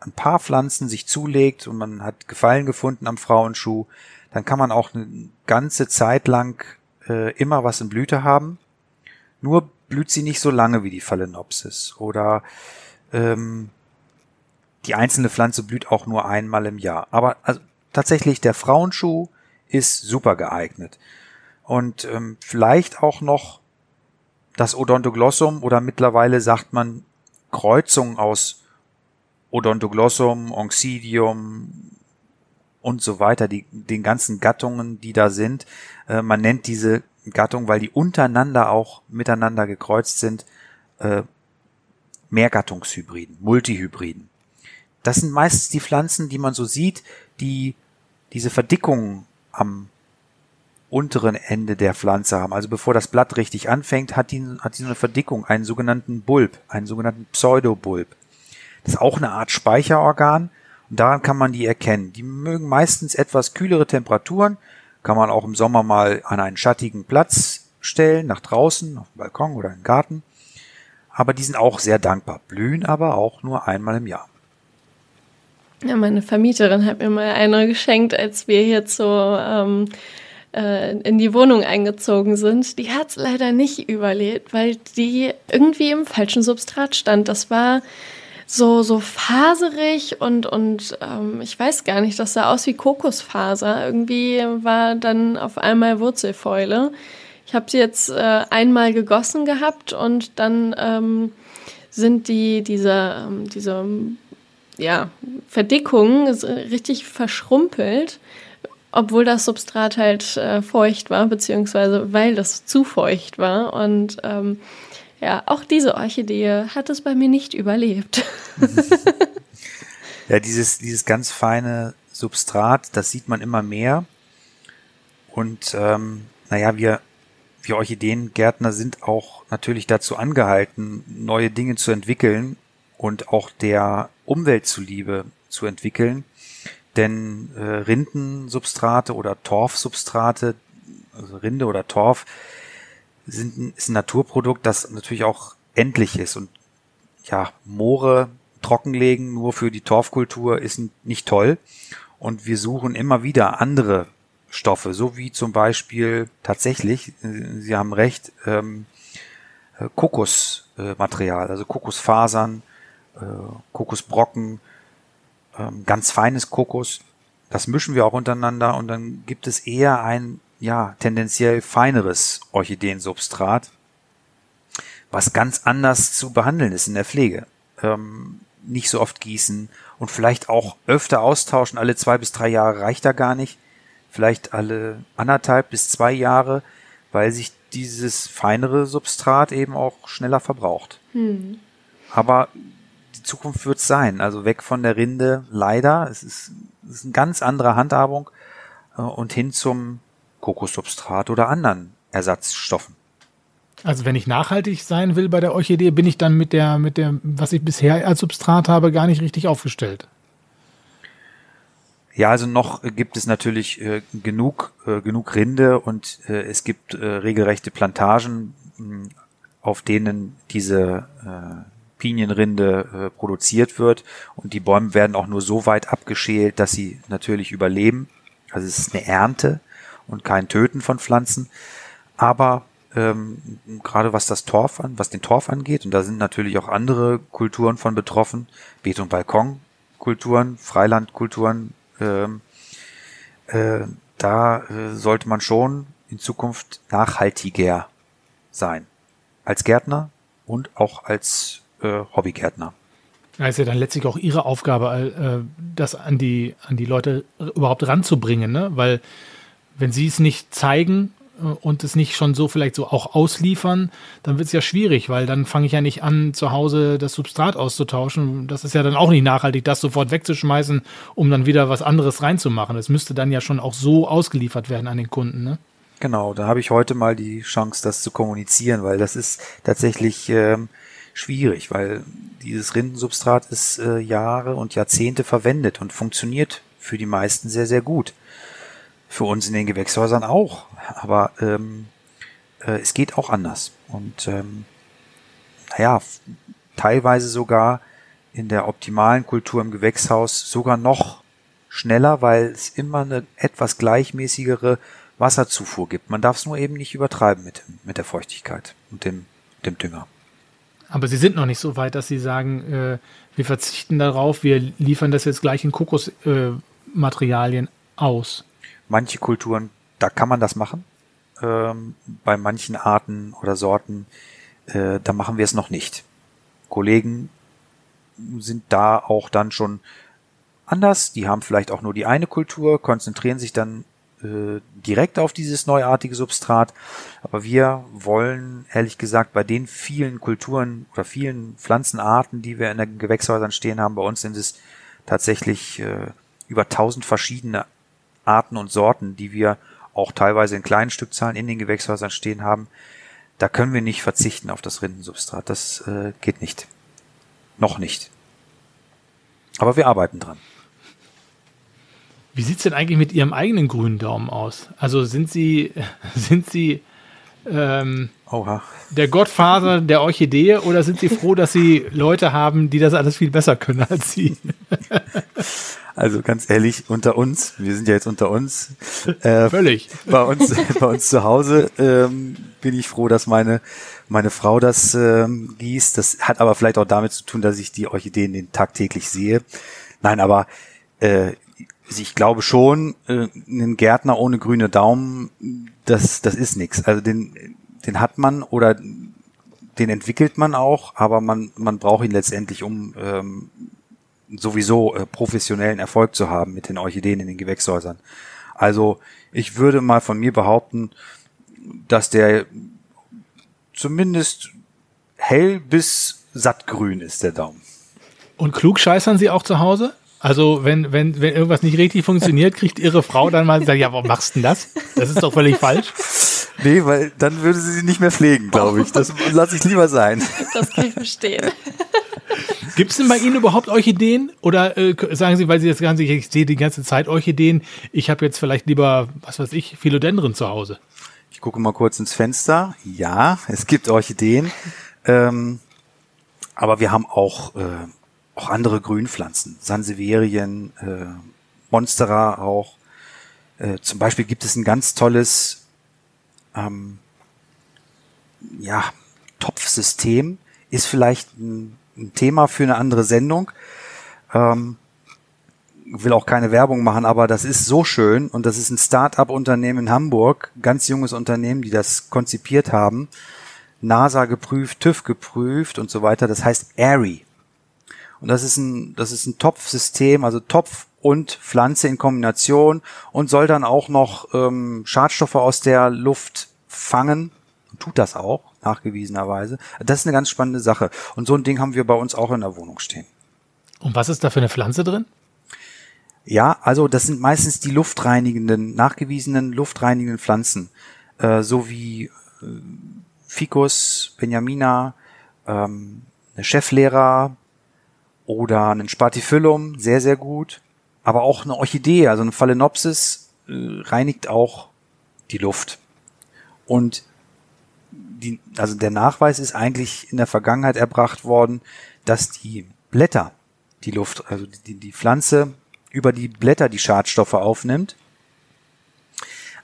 Speaker 4: ein paar Pflanzen sich zulegt und man hat Gefallen gefunden am Frauenschuh, dann kann man auch eine ganze Zeit lang äh, immer was in Blüte haben. Nur blüht sie nicht so lange wie die Phalaenopsis. Oder ähm, die einzelne Pflanze blüht auch nur einmal im Jahr. Aber also, tatsächlich der Frauenschuh ist super geeignet. Und ähm, vielleicht auch noch das Odontoglossum oder mittlerweile sagt man Kreuzung aus Odontoglossum, Oncidium und so weiter, die, den ganzen Gattungen, die da sind. Äh, man nennt diese Gattung, weil die untereinander auch miteinander gekreuzt sind, äh, Mehrgattungshybriden, Multihybriden. das sind meistens die Pflanzen, die man so sieht, die diese Verdickung am unteren Ende der Pflanze haben. Also bevor das Blatt richtig anfängt, hat die, hat die so eine Verdickung, einen sogenannten Bulb, einen sogenannten Pseudobulb. Das ist auch eine Art Speicherorgan daran kann man die erkennen. Die mögen meistens etwas kühlere Temperaturen, kann man auch im Sommer mal an einen schattigen Platz stellen, nach draußen, auf dem Balkon oder im Garten. Aber die sind auch sehr dankbar, blühen aber auch nur einmal im Jahr.
Speaker 2: Ja, meine Vermieterin hat mir mal eine geschenkt, als wir hier so ähm, äh, in die Wohnung eingezogen sind. Die hat es leider nicht überlebt, weil die irgendwie im falschen Substrat stand. Das war so, so faserig und, und ähm, ich weiß gar nicht, das sah aus wie Kokosfaser. Irgendwie war dann auf einmal Wurzelfäule. Ich habe sie jetzt äh, einmal gegossen gehabt und dann ähm, sind die, diese, ähm, diese ja, Verdickungen richtig verschrumpelt, obwohl das Substrat halt äh, feucht war, beziehungsweise weil das zu feucht war. Und ähm, ja, auch diese Orchidee hat es bei mir nicht überlebt.
Speaker 4: ja, dieses, dieses ganz feine Substrat, das sieht man immer mehr. Und ähm, naja, wir, wir Orchideengärtner sind auch natürlich dazu angehalten, neue Dinge zu entwickeln und auch der Umwelt zuliebe zu entwickeln. Denn äh, Rindensubstrate oder Torfsubstrate, also Rinde oder Torf, sind, ist ein Naturprodukt, das natürlich auch endlich ist. Und ja, Moore trockenlegen nur für die Torfkultur ist nicht toll. Und wir suchen immer wieder andere Stoffe, so wie zum Beispiel tatsächlich, äh, Sie haben recht, ähm, äh, Kokosmaterial, also Kokosfasern, äh, Kokosbrocken, ähm, ganz feines Kokos. Das mischen wir auch untereinander und dann gibt es eher ein, ja, tendenziell feineres Orchideensubstrat, was ganz anders zu behandeln ist in der Pflege. Ähm, nicht so oft gießen und vielleicht auch öfter austauschen. Alle zwei bis drei Jahre reicht da gar nicht. Vielleicht alle anderthalb bis zwei Jahre, weil sich dieses feinere Substrat eben auch schneller verbraucht. Hm. Aber die Zukunft wird sein. Also weg von der Rinde, leider. Es ist, es ist eine ganz andere Handhabung äh, und hin zum Kokossubstrat oder anderen Ersatzstoffen.
Speaker 3: Also wenn ich nachhaltig sein will bei der Orchidee, bin ich dann mit der, mit der, was ich bisher als Substrat habe, gar nicht richtig aufgestellt.
Speaker 4: Ja, also noch gibt es natürlich äh, genug, äh, genug Rinde und äh, es gibt äh, regelrechte Plantagen, mh, auf denen diese äh, Pinienrinde äh, produziert wird und die Bäume werden auch nur so weit abgeschält, dass sie natürlich überleben. Also es ist eine Ernte und kein Töten von Pflanzen. Aber ähm, gerade was das Torf an, was den Torf angeht, und da sind natürlich auch andere Kulturen von betroffen, Beet- und Balkonkulturen, Freilandkulturen, ähm, äh, da äh, sollte man schon in Zukunft nachhaltiger sein. Als Gärtner und auch als äh, Hobbygärtner.
Speaker 3: Das ist ja dann letztlich auch ihre Aufgabe, äh, das an die, an die Leute überhaupt ranzubringen, ne? Weil wenn sie es nicht zeigen äh, und es nicht schon so vielleicht so auch ausliefern, dann wird es ja schwierig, weil dann fange ich ja nicht an, zu Hause das Substrat auszutauschen. Das ist ja dann auch nicht nachhaltig, das sofort wegzuschmeißen, um dann wieder was anderes reinzumachen. Es müsste dann ja schon auch so ausgeliefert werden an den Kunden, ne?
Speaker 4: Genau, da habe ich heute mal die Chance, das zu kommunizieren, weil das ist tatsächlich ähm, schwierig, weil dieses Rindensubstrat ist äh, Jahre und Jahrzehnte verwendet und funktioniert für die meisten sehr, sehr gut. Für uns in den Gewächshäusern auch. Aber ähm, äh, es geht auch anders. Und ähm, naja, teilweise sogar in der optimalen Kultur im Gewächshaus sogar noch schneller, weil es immer eine etwas gleichmäßigere Wasserzufuhr gibt. Man darf es nur eben nicht übertreiben mit, mit der Feuchtigkeit und dem, dem Dünger.
Speaker 3: Aber sie sind noch nicht so weit, dass sie sagen, äh, wir verzichten darauf, wir liefern das jetzt gleich in Kokosmaterialien äh, aus
Speaker 4: manche Kulturen, da kann man das machen. Ähm, bei manchen Arten oder Sorten, äh, da machen wir es noch nicht. Kollegen sind da auch dann schon anders. Die haben vielleicht auch nur die eine Kultur, konzentrieren sich dann äh, direkt auf dieses neuartige Substrat. Aber wir wollen, ehrlich gesagt, bei den vielen Kulturen oder vielen Pflanzenarten, die wir in den Gewächshäusern stehen haben, bei uns sind es tatsächlich äh, über 1000 verschiedene Arten und Sorten, die wir auch teilweise in kleinen Stückzahlen in den Gewächshäusern stehen haben. Da können wir nicht verzichten auf das Rindensubstrat. Das äh, geht nicht. Noch nicht. Aber wir arbeiten dran.
Speaker 3: Wie sieht's denn eigentlich mit Ihrem eigenen grünen Daumen aus? Also sind Sie, sind Sie ähm,
Speaker 4: Oha.
Speaker 3: der Gottvater der Orchidee oder sind Sie froh, dass Sie Leute haben, die das alles viel besser können als Sie?
Speaker 4: Also ganz ehrlich, unter uns, wir sind ja jetzt unter uns. Äh,
Speaker 3: Völlig.
Speaker 4: Bei uns, bei uns zu Hause ähm, bin ich froh, dass meine, meine Frau das ähm, gießt. Das hat aber vielleicht auch damit zu tun, dass ich die Orchideen den tagtäglich sehe. Nein, aber äh, ich glaube schon, äh, einen Gärtner ohne grüne Daumen, das, das ist nichts. Also den, den hat man oder den entwickelt man auch, aber man, man braucht ihn letztendlich, um ähm, sowieso äh, professionellen Erfolg zu haben mit den Orchideen in den Gewächshäusern. Also ich würde mal von mir behaupten, dass der zumindest hell bis sattgrün ist, der Daumen.
Speaker 3: Und klug scheißern Sie auch zu Hause? Also, wenn, wenn, wenn irgendwas nicht richtig funktioniert, kriegt Ihre Frau dann mal sagen, ja, warum machst du denn das? Das ist doch völlig falsch.
Speaker 4: Nee, weil dann würde sie sie nicht mehr pflegen, glaube ich. Das lasse ich lieber sein.
Speaker 2: Das kann ich verstehen.
Speaker 3: Gibt es denn bei Ihnen überhaupt Orchideen? Oder äh, sagen Sie, weil Sie jetzt ganz ich sehe die ganze Zeit Orchideen, ich habe jetzt vielleicht lieber, was weiß ich, Philodendren zu Hause?
Speaker 4: Ich gucke mal kurz ins Fenster. Ja, es gibt Orchideen. Ähm, aber wir haben auch, äh, auch andere Grünpflanzen. Sansevierien, äh, Monstera auch. Äh, zum Beispiel gibt es ein ganz tolles ähm, ja, Topfsystem. Ist vielleicht ein, ein Thema für eine andere Sendung. Ähm, will auch keine Werbung machen, aber das ist so schön und das ist ein Start-up-Unternehmen in Hamburg, ganz junges Unternehmen, die das konzipiert haben, NASA geprüft, TÜV geprüft und so weiter. Das heißt Airy. Und das ist ein, das ist ein Topfsystem, also Topf und Pflanze in Kombination und soll dann auch noch ähm, Schadstoffe aus der Luft fangen. Und tut das auch, nachgewiesenerweise. Das ist eine ganz spannende Sache. Und so ein Ding haben wir bei uns auch in der Wohnung stehen.
Speaker 3: Und was ist da für eine Pflanze drin?
Speaker 4: Ja, also das sind meistens die luftreinigenden, nachgewiesenen luftreinigenden Pflanzen, äh, so wie äh, Ficus, Benjamina, ähm, eine Cheflehrer oder einen Spatifyllum, sehr, sehr gut. Aber auch eine Orchidee, also eine Phalaenopsis, äh, reinigt auch die Luft. Und die, also der Nachweis ist eigentlich in der Vergangenheit erbracht worden, dass die Blätter die Luft, also die, die Pflanze über die Blätter die Schadstoffe aufnimmt.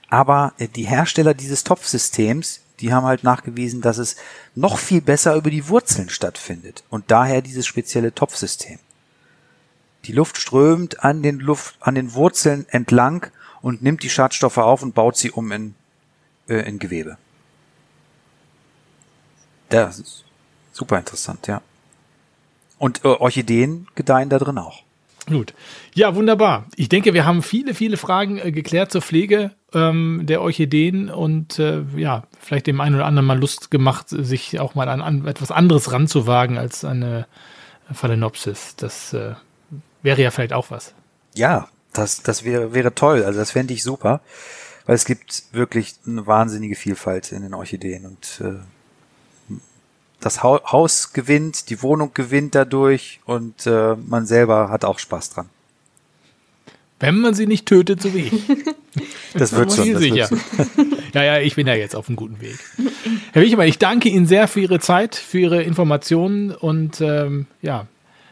Speaker 4: Aber äh, die Hersteller dieses Topfsystems, die haben halt nachgewiesen, dass es noch viel besser über die Wurzeln stattfindet und daher dieses spezielle Topfsystem. Die Luft strömt an den Luft, an den Wurzeln entlang und nimmt die Schadstoffe auf und baut sie um in, äh, in Gewebe. Das ist super interessant, ja. Und äh, Orchideen gedeihen da drin auch.
Speaker 3: Gut. Ja, wunderbar. Ich denke, wir haben viele, viele Fragen äh, geklärt zur Pflege ähm, der Orchideen und äh, ja, vielleicht dem einen oder anderen mal Lust gemacht, sich auch mal an, an etwas anderes ranzuwagen als eine Phalaenopsis. Das äh, wäre ja vielleicht auch was.
Speaker 4: Ja, das, das wäre, wäre toll. Also das fände ich super, weil es gibt wirklich eine wahnsinnige Vielfalt in den Orchideen und äh, das Haus gewinnt, die Wohnung gewinnt dadurch und äh, man selber hat auch Spaß dran.
Speaker 3: Wenn man sie nicht tötet, so wie ich.
Speaker 4: Das wird schon. Das
Speaker 3: sicher.
Speaker 4: wird
Speaker 3: schon. ja, ja, ich bin ja jetzt auf einem guten Weg. Herr Wichmann, ich danke Ihnen sehr für Ihre Zeit, für Ihre Informationen und ähm, ja.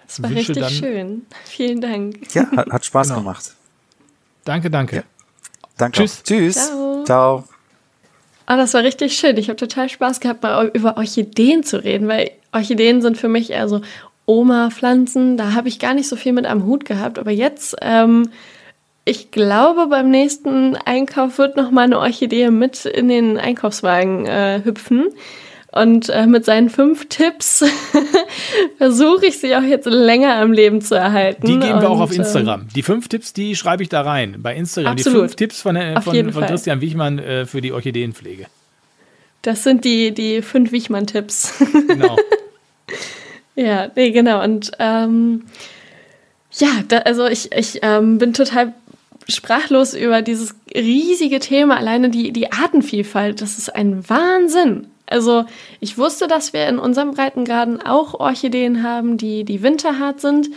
Speaker 2: Das war richtig dann, schön. Vielen Dank.
Speaker 4: Ja, hat, hat Spaß
Speaker 3: Genau.
Speaker 4: gemacht.
Speaker 3: Danke, danke.
Speaker 4: Ja. Danke.
Speaker 3: Tschüss.
Speaker 4: Auch. Tschüss.
Speaker 2: Ciao.
Speaker 4: Ciao.
Speaker 2: Ah, das war richtig schön. Ich habe total Spaß gehabt, mal über Orchideen zu reden, weil Orchideen sind für mich eher so Oma-Pflanzen. Da habe ich gar nicht so viel mit am Hut gehabt. Aber jetzt, ähm, ich glaube, beim nächsten Einkauf wird noch mal eine Orchidee mit in den Einkaufswagen äh, hüpfen. Und äh, mit seinen fünf Tipps versuche ich sie auch jetzt länger am Leben zu erhalten.
Speaker 3: Die geben wir auch
Speaker 2: Und,
Speaker 3: auf
Speaker 2: ähm,
Speaker 3: Instagram. Die fünf Tipps, die schreibe ich da rein bei Instagram. Die
Speaker 2: Absolut.
Speaker 3: fünf Tipps von, äh, von, von. Christian Wichmann äh, für die Orchideenpflege.
Speaker 2: Das sind die, die fünf Wichmann-Tipps.
Speaker 3: Genau.
Speaker 2: Ja, nee, genau. Und ähm, Ja, da, also ich, ich ähm, bin total sprachlos über dieses riesige Thema, alleine die, die Artenvielfalt. Das ist ein Wahnsinn. Also ich wusste, dass wir in unserem Breitengraden auch Orchideen haben, die, die winterhart sind.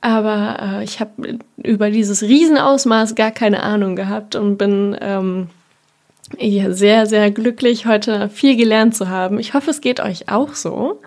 Speaker 2: Aber äh, ich habe über dieses Riesenausmaß gar keine Ahnung gehabt und bin ähm, ja, sehr, sehr glücklich, heute viel gelernt zu haben. Ich hoffe, es geht euch auch so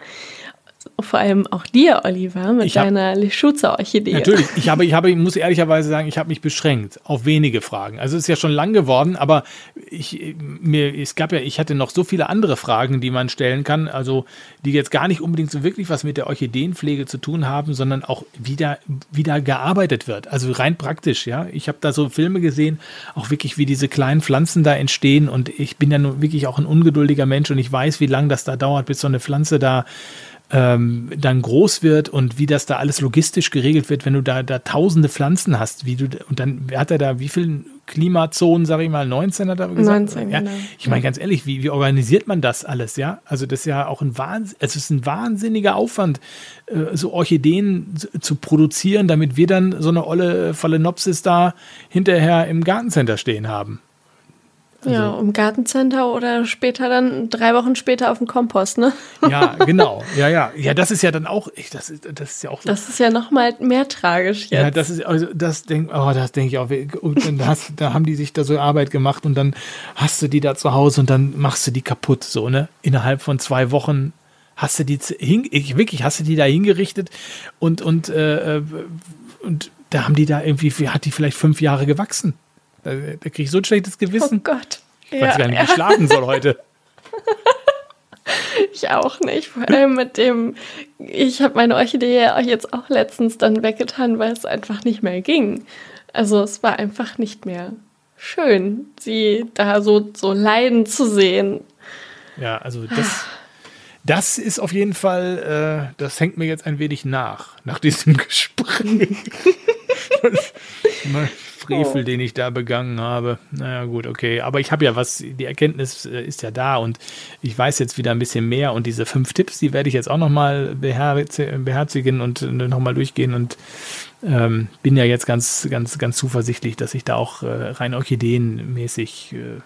Speaker 2: vor allem auch dir, Oliver, mit hab, deiner Leschuza-Orchidee.
Speaker 3: Natürlich, ich habe, ich habe, ich muss ehrlicherweise sagen, ich habe mich beschränkt auf wenige Fragen. Also es ist ja schon lang geworden, aber ich, mir, es gab ja, ich hatte noch so viele andere Fragen, die man stellen kann, also die jetzt gar nicht unbedingt so wirklich was mit der Orchideenpflege zu tun haben, sondern auch wieder, wieder gearbeitet wird. Also rein praktisch, ja. Ich habe da so Filme gesehen, auch wirklich, wie diese kleinen Pflanzen da entstehen und ich bin ja nun wirklich auch ein ungeduldiger Mensch und ich weiß, wie lange das da dauert, bis so eine Pflanze da ähm, dann groß wird und wie das da alles logistisch geregelt wird, wenn du da, da tausende Pflanzen hast, wie du, und dann hat er da wie viele Klimazonen, sage ich mal, 19 hat er gesagt? 19, ja. genau. Ich meine, ganz ehrlich, wie, wie organisiert man das alles, ja? Also das ist ja auch ein Wahnsinn, es ist ein wahnsinniger Aufwand, äh, so Orchideen zu produzieren, damit wir dann so eine olle Phalaenopsis da hinterher im Gartencenter stehen haben.
Speaker 2: Also, ja, im Gartencenter oder später dann drei Wochen später auf dem Kompost, ne?
Speaker 3: Ja, genau. Ja, ja. Ja, das ist ja dann auch, ich, das, ist, das ist ja auch
Speaker 2: so. Das ist ja nochmal mehr tragisch jetzt.
Speaker 3: Ja, das ist, also das denke oh, das denk ich auch. Und dann hast, da haben die sich da so Arbeit gemacht und dann hast du die da zu Hause und dann machst du die kaputt, so, ne? Innerhalb von zwei Wochen hast du die hin, wirklich, hast du die da hingerichtet und, und, äh, äh, und da haben die da irgendwie, hat die vielleicht fünf Jahre gewachsen. Da, da kriege ich so ein schlechtes Gewissen.
Speaker 2: Oh Gott.
Speaker 3: Ich weiß gar nicht, wie ich schlafen soll heute.
Speaker 2: ich auch nicht. Vor allem mit dem, ich habe meine Orchidee jetzt auch letztens dann weggetan, weil es einfach nicht mehr ging. Also es war einfach nicht mehr schön, sie da so, so leiden zu sehen.
Speaker 3: Ja, also das, das ist auf jeden Fall, äh, das hängt mir jetzt ein wenig nach, nach diesem Gespräch. Frevel, oh. den ich da begangen habe. Naja, gut, okay. Aber ich habe ja was, die Erkenntnis äh, ist ja da und ich weiß jetzt wieder ein bisschen mehr und diese fünf Tipps, die werde ich jetzt auch nochmal beherzigen und äh, nochmal durchgehen und ähm, bin ja jetzt ganz, ganz, ganz zuversichtlich, dass ich da auch äh, rein orchideenmäßig äh,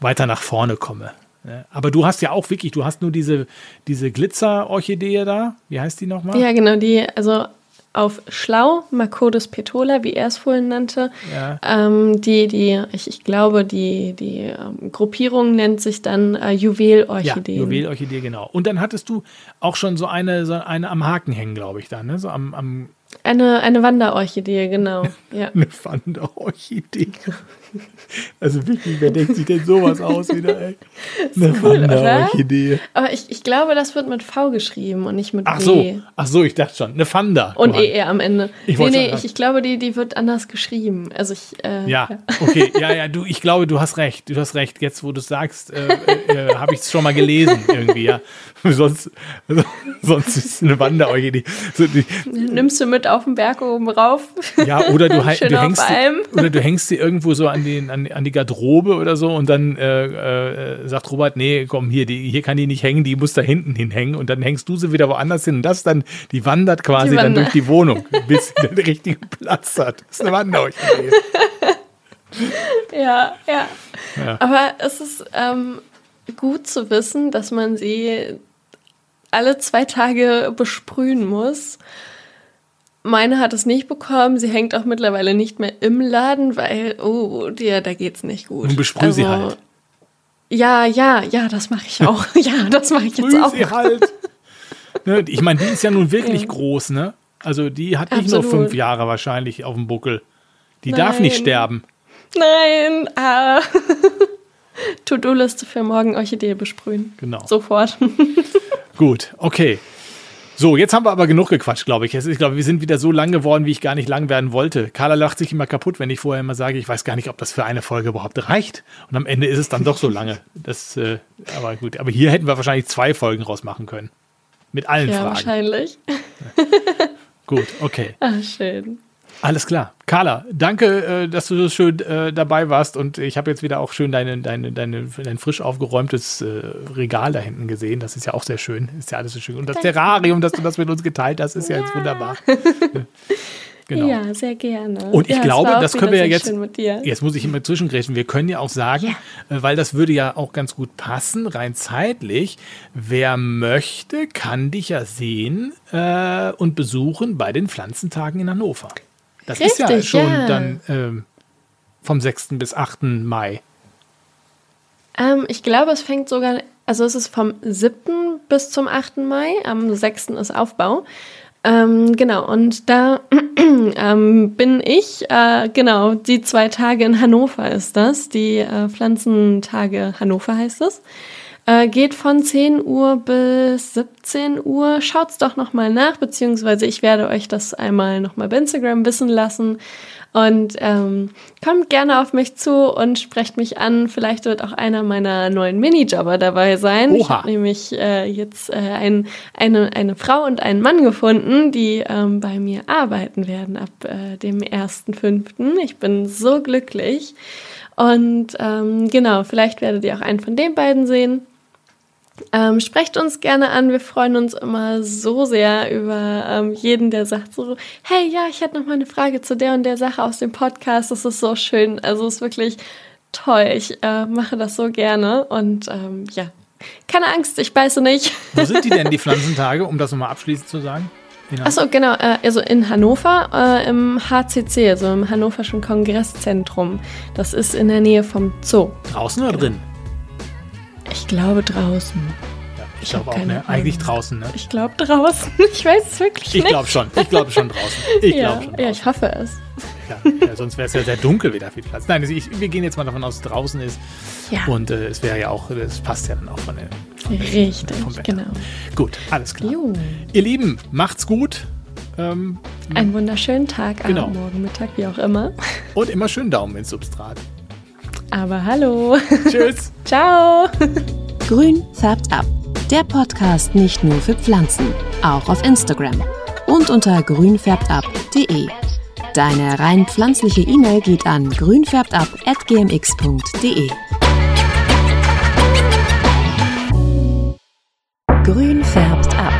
Speaker 3: weiter nach vorne komme. Aber du hast ja auch wirklich, du hast nur diese, diese Glitzer-Orchidee da. Wie heißt die nochmal?
Speaker 2: Ja, genau, die, also auf Schlau, Macodes petola, wie er es vorhin nannte. Ja. Ähm, die, die, ich, ich glaube, die, die ähm, Gruppierung nennt sich dann äh, Juwelorchidee.
Speaker 3: Ja, Juwelorchidee, genau. Und dann hattest du auch schon so eine, so eine am Haken hängen, glaube ich, da, ne? So am, am
Speaker 2: eine, eine Wanderorchidee, genau. Ja.
Speaker 3: eine Wanderorchidee. Also wirklich, wer denkt sich denn sowas aus wieder, ey? Eine
Speaker 2: cool, Wanderorchidee. Aber ich, ich glaube, das wird mit V geschrieben und nicht mit
Speaker 3: Ach so, ach so, ich dachte schon. Eine Fanda.
Speaker 2: Und ER am Ende. Ich nee, nee, ich, ich glaube, die, die wird anders geschrieben. Also ich,
Speaker 3: äh, ja, ja, okay, ja, ja, du, ich glaube, du hast recht. Du hast recht. Jetzt, wo du es sagst, äh, äh, äh habe ich es schon mal gelesen irgendwie, ja. sonst, sonst ist es eine Wanderorchidee. So,
Speaker 2: Nimmst du mit auf den Berg oben rauf?
Speaker 3: Ja, oder du, du hängst, die, oder du hängst sie irgendwo so an, den, an, an die Garderobe oder so und dann äh, äh, sagt Robert, nee, komm, hier, die, hier kann die nicht hängen, die muss da hinten hinhängen und dann hängst du sie wieder woanders hin und das dann, die wandert quasi die dann durch die Wohnung, bis sie den richtigen Platz hat. Das ist eine Wanderorchidee.
Speaker 2: ja, ja, ja. Aber es ist ähm, gut zu wissen, dass man sie alle zwei Tage besprühen muss. Meine hat es nicht bekommen. Sie hängt auch mittlerweile nicht mehr im Laden, weil, oh, dir, da geht's nicht gut.
Speaker 3: Und besprüh also, sie halt.
Speaker 2: Ja, ja, ja, das mache ich auch. ja, das mache ich jetzt auch.
Speaker 3: sie halt. ne, ich meine, die ist ja nun wirklich ja. groß, ne? Also die hat nicht Absolut. nur fünf Jahre wahrscheinlich auf dem Buckel. Die Nein. darf nicht sterben.
Speaker 2: Nein, ah. To-Do-Liste für morgen Orchidee besprühen.
Speaker 3: Genau.
Speaker 2: Sofort.
Speaker 3: Gut, okay. So, jetzt haben wir aber genug gequatscht, glaube ich. Ich glaube, wir sind wieder so lang geworden, wie ich gar nicht lang werden wollte. Carla lacht sich immer kaputt, wenn ich vorher immer sage, ich weiß gar nicht, ob das für eine Folge überhaupt reicht. Und am Ende ist es dann doch so lange. Das, äh, aber gut. Aber hier hätten wir wahrscheinlich zwei Folgen rausmachen können. Mit allen ja, Fragen.
Speaker 2: Wahrscheinlich.
Speaker 3: Ja. Gut, okay.
Speaker 2: Ach, schön.
Speaker 3: Alles klar. Carla, danke, äh, dass du so schön äh, dabei warst und ich habe jetzt wieder auch schön deine, deine, deine, dein frisch aufgeräumtes äh, Regal da hinten gesehen. Das ist ja auch sehr schön. Ist ja alles so schön. Und das Terrarium, dass du das mit uns geteilt hast, ist ja, ja jetzt wunderbar. Genau.
Speaker 2: Ja, sehr gerne.
Speaker 3: Und ich
Speaker 2: ja,
Speaker 3: glaube, das können wir ja jetzt.
Speaker 2: schön mit dir.
Speaker 3: Jetzt muss ich immer zwischengrätschen. Wir können ja auch sagen, äh, weil das würde ja auch ganz gut passen, rein zeitlich. Wer möchte, kann dich ja sehen äh, und besuchen bei den Pflanzentagen in Hannover. Das ist ja
Speaker 2: Richtig,
Speaker 3: schon
Speaker 2: ja.
Speaker 3: dann ähm, vom 6. bis 8. Mai.
Speaker 2: Ähm, ich glaube, es fängt sogar, also es ist vom 7. bis zum 8. Mai, am 6. ist Aufbau. Ähm, genau, und da ähm, bin ich, äh, genau, die zwei Tage in Hannover ist das, die äh, Pflanzentage Hannover heißt es. Äh, geht von 10 Uhr bis 17 Uhr. Schaut's doch nochmal nach, beziehungsweise ich werde euch das einmal nochmal bei Instagram wissen lassen. Und ähm, kommt gerne auf mich zu und sprecht mich an. Vielleicht wird auch einer meiner neuen Minijobber dabei sein. Ich
Speaker 3: Oha.
Speaker 2: habe nämlich äh, jetzt äh, ein, eine, eine Frau und einen Mann gefunden, die ähm, bei mir arbeiten werden ab äh, dem 1.5. Ich bin so glücklich. Und ähm, genau, vielleicht werdet ihr auch einen von den beiden sehen. Ähm, sprecht uns gerne an. Wir freuen uns immer so sehr über ähm, jeden, der sagt so, hey, ja, ich hätte noch mal eine Frage zu der und der Sache aus dem Podcast. Das ist so schön. Also es ist wirklich toll. Ich äh, mache das so gerne. Und ähm, ja, keine Angst, ich beiße nicht.
Speaker 3: Wo sind die denn, die Pflanzentage, um das nochmal abschließend zu sagen?
Speaker 2: Achso, genau. Äh, also in Hannover, äh, im HCC, also im Hannoverschen Kongresszentrum. Das ist in der Nähe vom Zoo.
Speaker 3: Draußen oder drin?
Speaker 2: Ich glaube draußen.
Speaker 3: Ja, ich
Speaker 2: Ich
Speaker 3: glaube auch, ne? Eigentlich draußen, ne?
Speaker 2: Ich glaube draußen. Ich weiß es wirklich
Speaker 3: Ich
Speaker 2: nicht.
Speaker 3: glaube schon. Ich glaube schon draußen. Ich
Speaker 2: ja,
Speaker 3: glaube schon
Speaker 2: ja,
Speaker 3: draußen.
Speaker 2: ich hoffe es.
Speaker 3: Klar. Ja, sonst wäre es ja sehr dunkel wieder viel Platz. Nein, ich, wir gehen jetzt mal davon aus, dass es draußen ist.
Speaker 2: Ja.
Speaker 3: Und äh, es wäre ja auch, das passt ja dann auch von der.
Speaker 2: Richtig,
Speaker 3: vom
Speaker 2: genau.
Speaker 3: Gut, alles klar.
Speaker 2: Jo.
Speaker 3: Ihr Lieben, macht's gut. Ähm,
Speaker 2: Einen wunderschönen Tag,
Speaker 3: Genau.
Speaker 2: Abend, Morgen, Mittag, wie auch immer.
Speaker 3: und immer schön Daumen ins Substrat.
Speaker 2: Aber hallo.
Speaker 3: Tschüss.
Speaker 2: Ciao.
Speaker 1: Grün färbt ab. Der Podcast nicht nur für Pflanzen, auch auf Instagram und unter grünfärbtab.de. Deine rein pflanzliche E-Mail geht an grünfärbtab@gmx.de. Grün färbt ab.